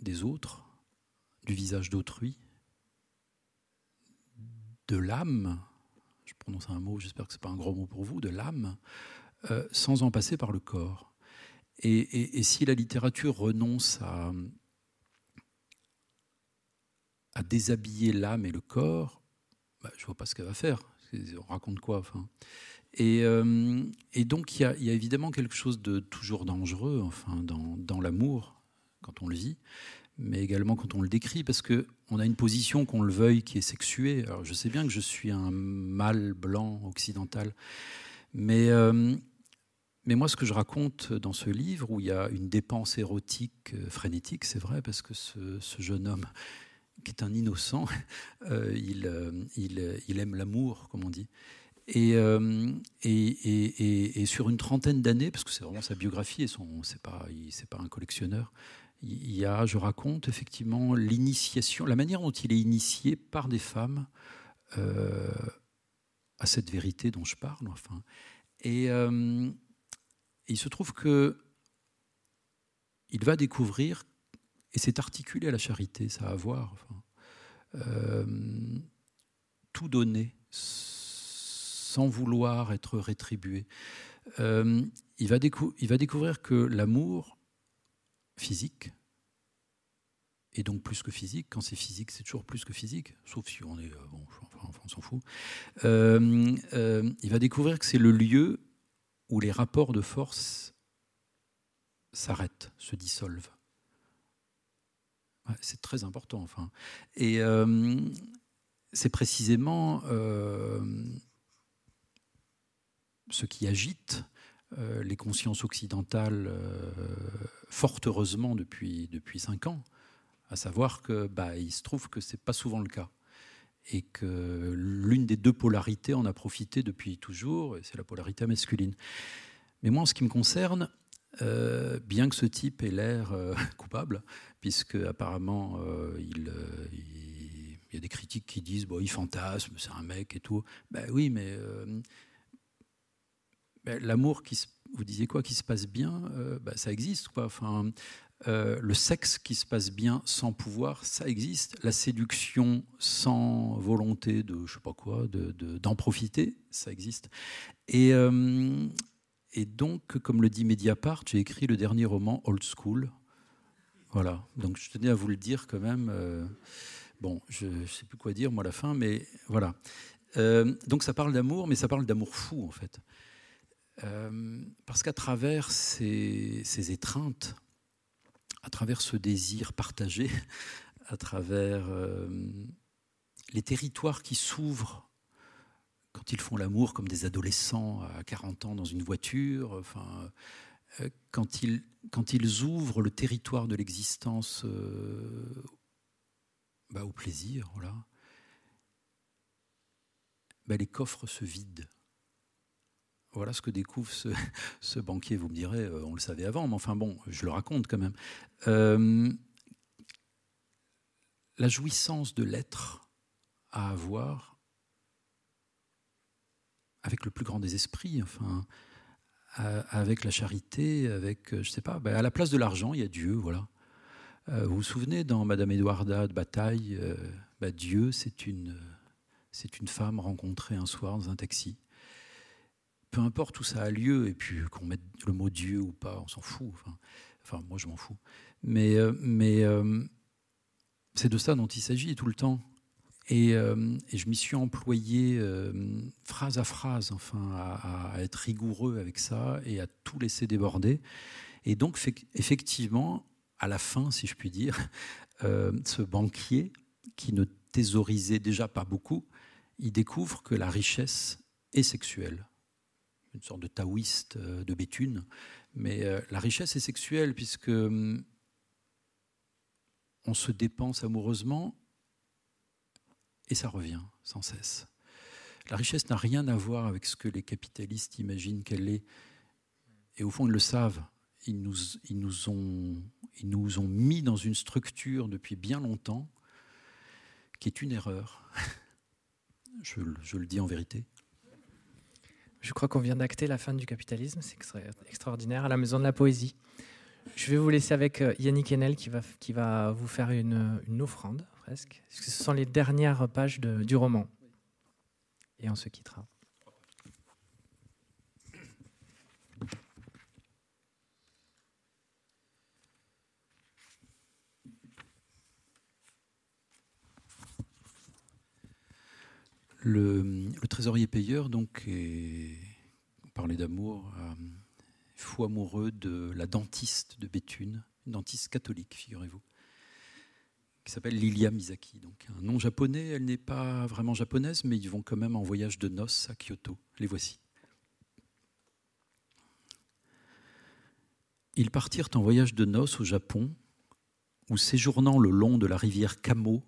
des autres, du visage d'autrui, de l'âme, je prononce un mot, j'espère que ce n'est pas un gros mot pour vous, de l'âme, sans en passer par le corps? et, si la littérature renonce à à déshabiller l'âme et le corps, bah, je ne vois pas ce qu'elle va faire. On raconte quoi enfin? Et, euh, et, donc, il y, a, évidemment quelque chose de toujours dangereux enfin, dans, l'amour, quand on le vit, mais également quand on le décrit, parce qu'on a une position, qu'on le veuille, qui est sexuée. Alors, je sais bien que je suis un mâle blanc occidental, mais, euh, mais moi, ce que je raconte dans ce livre, où il y a une dépense érotique euh, frénétique, c'est vrai, parce que ce jeune homme qui est un innocent, euh, il, euh, il, aime l'amour, comme on dit. Euh, et, sur une trentaine d'années, parce que c'est vraiment sa biographie, et son, c'est pas, pas un collectionneur. Il y a, je raconte effectivement l'initiation, la manière dont il est initié par des femmes à cette vérité dont je parle. Enfin, et, il se trouve que il va découvrir et c'est articulé à la charité, ça a à voir. Euh, tout donner sans vouloir être rétribué. Euh, il, va découvrir que l'amour physique, et donc plus que physique, quand c'est physique, c'est toujours plus que physique, sauf si on est. Euh, bon, enfin, on s'en fout. il va découvrir que c'est le lieu où les rapports de force s'arrêtent, se dissolvent c'est très important. Enfin. Et euh, c'est précisément euh, ce qui agite euh, les consciences occidentales, fort heureusement depuis, cinq ans, à savoir que bah, il se trouve que ce n'est pas souvent le cas. Et que l'une des deux polarités en a profité depuis toujours, et c'est la polarité masculine. Mais moi, en ce qui me concerne, euh, bien que ce type ait l'air euh, coupable, puisque apparemment euh, il, y a des critiques qui disent bon, il fantasme, c'est un mec et tout. Ben oui, mais ben, l'amour qui vous disiez quoi, qui se passe bien, ben, ça existe quoi. Enfin, le sexe qui se passe bien sans pouvoir, ça existe. La séduction sans volonté de je sais pas quoi, de, d'en profiter, ça existe. Et et donc, comme le dit Mediapart, j'ai écrit le dernier roman Old School. Voilà, donc je tenais à vous le dire quand même. Euh, bon, je ne sais plus quoi dire, moi, à la fin, mais voilà. Euh, donc ça parle d'amour, mais ça parle d'amour fou, en fait. Euh, parce qu'à travers ces, étreintes, à travers ce désir partagé, à travers les territoires qui s'ouvrent quand ils font l'amour comme des adolescents à 40 ans dans une voiture, enfin, euh, quand, ils, quand ils ouvrent le territoire de l'existence bah, au plaisir, voilà, bah, les coffres se vident. Voilà ce que découvre ce, banquier. Vous me direz, euh, on le savait avant, mais enfin bon, je le raconte quand même. Euh, la jouissance de l'être à avoir avec le plus grand des esprits, enfin, avec la charité, avec, euh, je sais pas, ben, à la place de l'argent, il y a Dieu, voilà. vous vous souvenez dans Madame Edwarda de Bataille, ben, Dieu, c'est une, c'est une femme rencontrée un soir dans un taxi peu importe où ça a lieu, et puis qu'on mette le mot Dieu ou pas, on s'en fout. Enfin, moi, je m'en fous. Mais, euh, mais euh, c'est de ça dont il s'agit tout le temps. Et, euh, je m'y suis employé phrase à phrase, enfin, à, être rigoureux avec ça et à tout laisser déborder. Et donc, effectivement, à la fin, si je puis dire, ce banquier qui ne thésaurisait déjà pas beaucoup, il découvre que la richesse est sexuelle une sorte de taoïste euh, de Béthune. Mais euh, la richesse est sexuelle puisque hum, on se dépense amoureusement et ça revient sans cesse. La richesse n'a rien à voir avec ce que les capitalistes imaginent qu'elle est. Et au fond, ils le savent. Ils nous, ils nous, ont, ils nous ont mis dans une structure depuis bien longtemps qui est une erreur. je, le dis en vérité. Je crois qu'on vient d'acter la fin du capitalisme, c'est extraordinaire, à la Maison de la Poésie. Je vais vous laisser avec euh, Yannick Enel qui va, qui va vous faire une, une offrande, Ce sont les dernières pages du roman. Et on se quittera. Le, trésorier payeur, donc, on parlait d'amour, euh, fou amoureux de la dentiste de Béthune, une dentiste catholique, figurez-vous, qui s'appelle Lilia Misaki. Donc, un nom japonais, elle n'est pas vraiment japonaise, mais ils vont quand même en voyage de noces à Kyoto. Les voici. Ils partirent en voyage de noces au Japon, où séjournant le long de la rivière Kamo,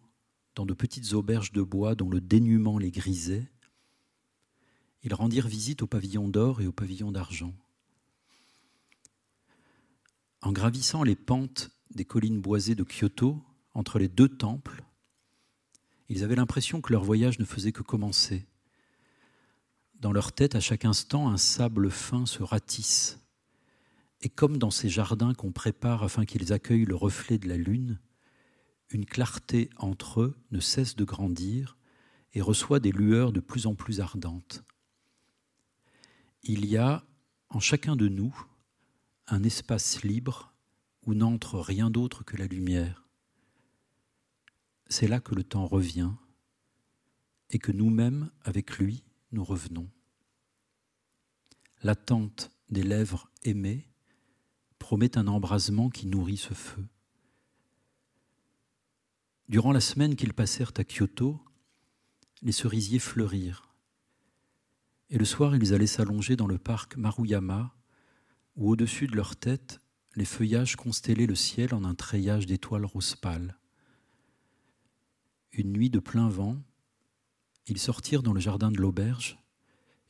dans de petites auberges de bois dont le dénuement les grisait, ils rendirent visite au pavillon d'or et au pavillon d'argent. En gravissant les pentes des collines boisées de Kyoto, entre les deux temples, ils avaient l'impression que leur voyage ne faisait que commencer. Dans leur tête, à chaque instant, un sable fin se ratisse. Et comme dans ces jardins qu'on prépare afin qu'ils accueillent le reflet de la lune, une clarté entre eux ne cesse de grandir et reçoit des lueurs de plus en plus ardentes. Il y a en chacun de nous un espace libre où n'entre rien d'autre que la lumière. C'est là que le temps revient et que nous-mêmes, avec lui, nous revenons. L'attente des lèvres aimées promet un embrasement qui nourrit ce feu. Durant la semaine qu'ils passèrent à Kyoto, les cerisiers fleurirent. Et le soir, ils allaient s'allonger dans le parc Maruyama, où au-dessus de leur tête, les feuillages constellaient le ciel en un treillage d'étoiles rose pâles. Une nuit de plein vent, ils sortirent dans le jardin de l'auberge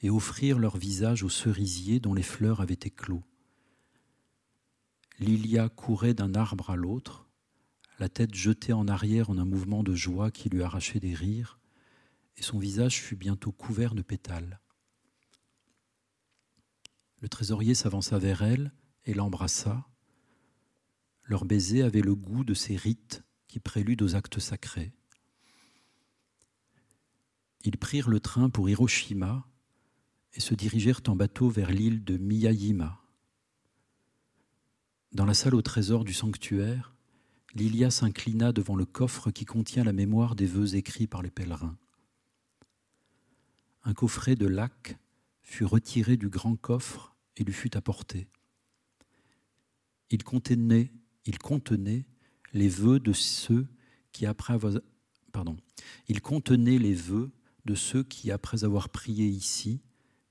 et offrirent leur visage aux cerisiers dont les fleurs avaient éclos. Lilia courait d'un arbre à l'autre, la tête jetée en arrière en un mouvement de joie qui lui arrachait des rires, et son visage fut bientôt couvert de pétales. Le trésorier s'avança vers elle et l'embrassa. Leur baiser avait le goût de ces rites qui préludent aux actes sacrés. Ils prirent le train pour Hiroshima et se dirigèrent en bateau vers l'île de Miyajima. Dans la salle au trésor du sanctuaire, Lilia s'inclina devant le coffre qui contient la mémoire des vœux écrits par les pèlerins. Un coffret de lac fut retiré du grand coffre et lui fut apporté. Il contenait, il contenait les vœux de ceux qui après avoir, pardon, il contenait les vœux de ceux qui après avoir prié ici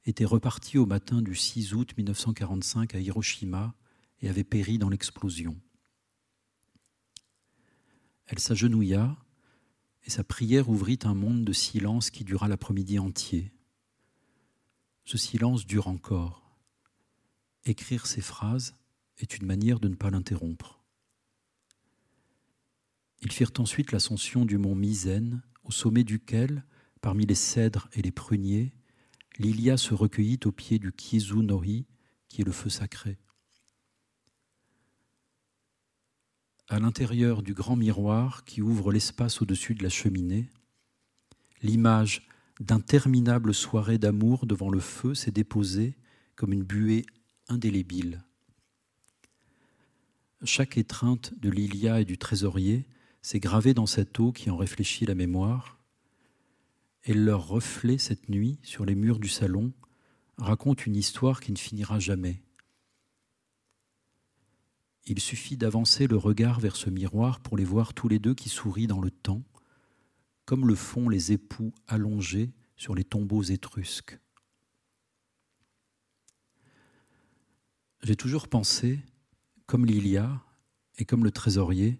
étaient repartis au matin du 6 août 1945 à Hiroshima et avaient péri dans l'explosion. Elle s'agenouilla et sa prière ouvrit un monde de silence qui dura l'après-midi entier. Ce silence dure encore. Écrire ces phrases est une manière de ne pas l'interrompre. Ils firent ensuite l'ascension du mont Misen, au sommet duquel, parmi les cèdres et les pruniers, Lilia se recueillit au pied du Kiezu Nori, qui est le feu sacré. À l'intérieur du grand miroir qui ouvre l'espace au-dessus de la cheminée, l'image d'interminables soirées d'amour devant le feu s'est déposée comme une buée indélébile. Chaque étreinte de Lilia et du trésorier s'est gravée dans cette eau qui en réfléchit la mémoire, et leur reflet cette nuit sur les murs du salon raconte une histoire qui ne finira jamais. Il suffit d'avancer le regard vers ce miroir pour les voir tous les deux qui sourient dans le temps, comme le font les époux allongés sur les tombeaux étrusques. J'ai toujours pensé comme Lilia et comme le trésorier,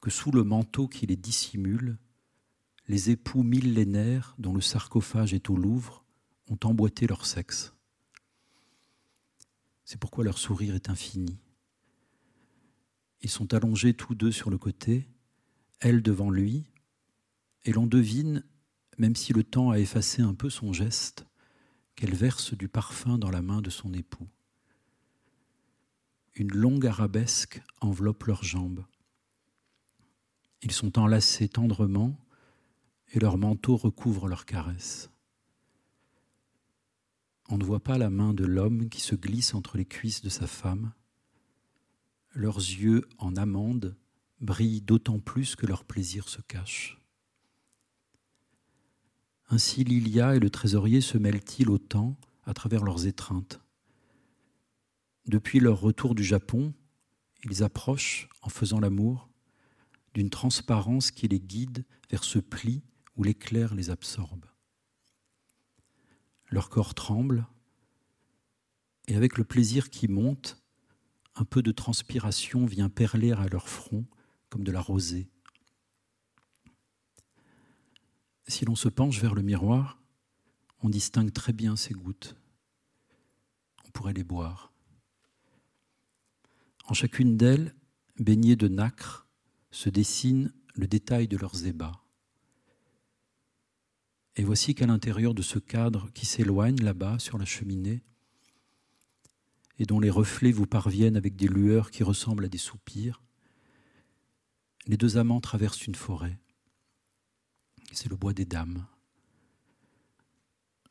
que sous le manteau qui les dissimule, les époux millénaires dont le sarcophage est au Louvre ont emboîté leur sexe. C'est pourquoi leur sourire est infini. Ils sont allongés tous deux sur le côté, elle devant lui, et l'on devine, même si le temps a effacé un peu son geste, qu'elle verse du parfum dans la main de son époux une longue arabesque enveloppe leurs jambes. Ils sont enlacés tendrement et leurs manteaux recouvrent leurs caresses. On ne voit pas la main de l'homme qui se glisse entre les cuisses de sa femme. Leurs yeux en amande brillent d'autant plus que leur plaisir se cache. Ainsi Lilia et le trésorier se mêlent-ils au temps à travers leurs étreintes? Depuis leur retour du Japon, ils approchent, en faisant l'amour, d'une transparence qui les guide vers ce pli où l'éclair les absorbe. Leur corps tremble, et avec le plaisir qui monte, un peu de transpiration vient perler à leur front comme de la rosée. Si l'on se penche vers le miroir, on distingue très bien ces gouttes. On pourrait les boire. En chacune d'elles, baignées de nacre, se dessine le détail de leurs ébats. Et voici qu'à l'intérieur de ce cadre qui s'éloigne là-bas sur la cheminée, et dont les reflets vous parviennent avec des lueurs qui ressemblent à des soupirs, les deux amants traversent une forêt. C'est le bois des dames.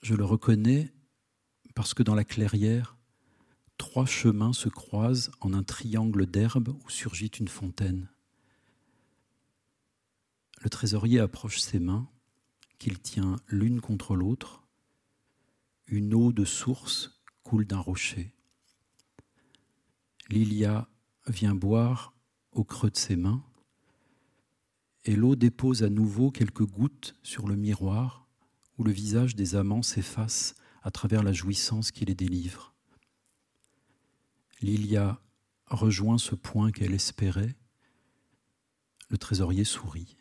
Je le reconnais parce que dans la clairière, trois chemins se croisent en un triangle d'herbe où surgit une fontaine. Le trésorier approche ses mains, qu'il tient l'une contre l'autre. Une eau de source coule d'un rocher. Lilia vient boire au creux de ses mains, et l'eau dépose à nouveau quelques gouttes sur le miroir où le visage des amants s'efface à travers la jouissance qui les délivre. Lilia rejoint ce point qu'elle espérait. Le trésorier sourit.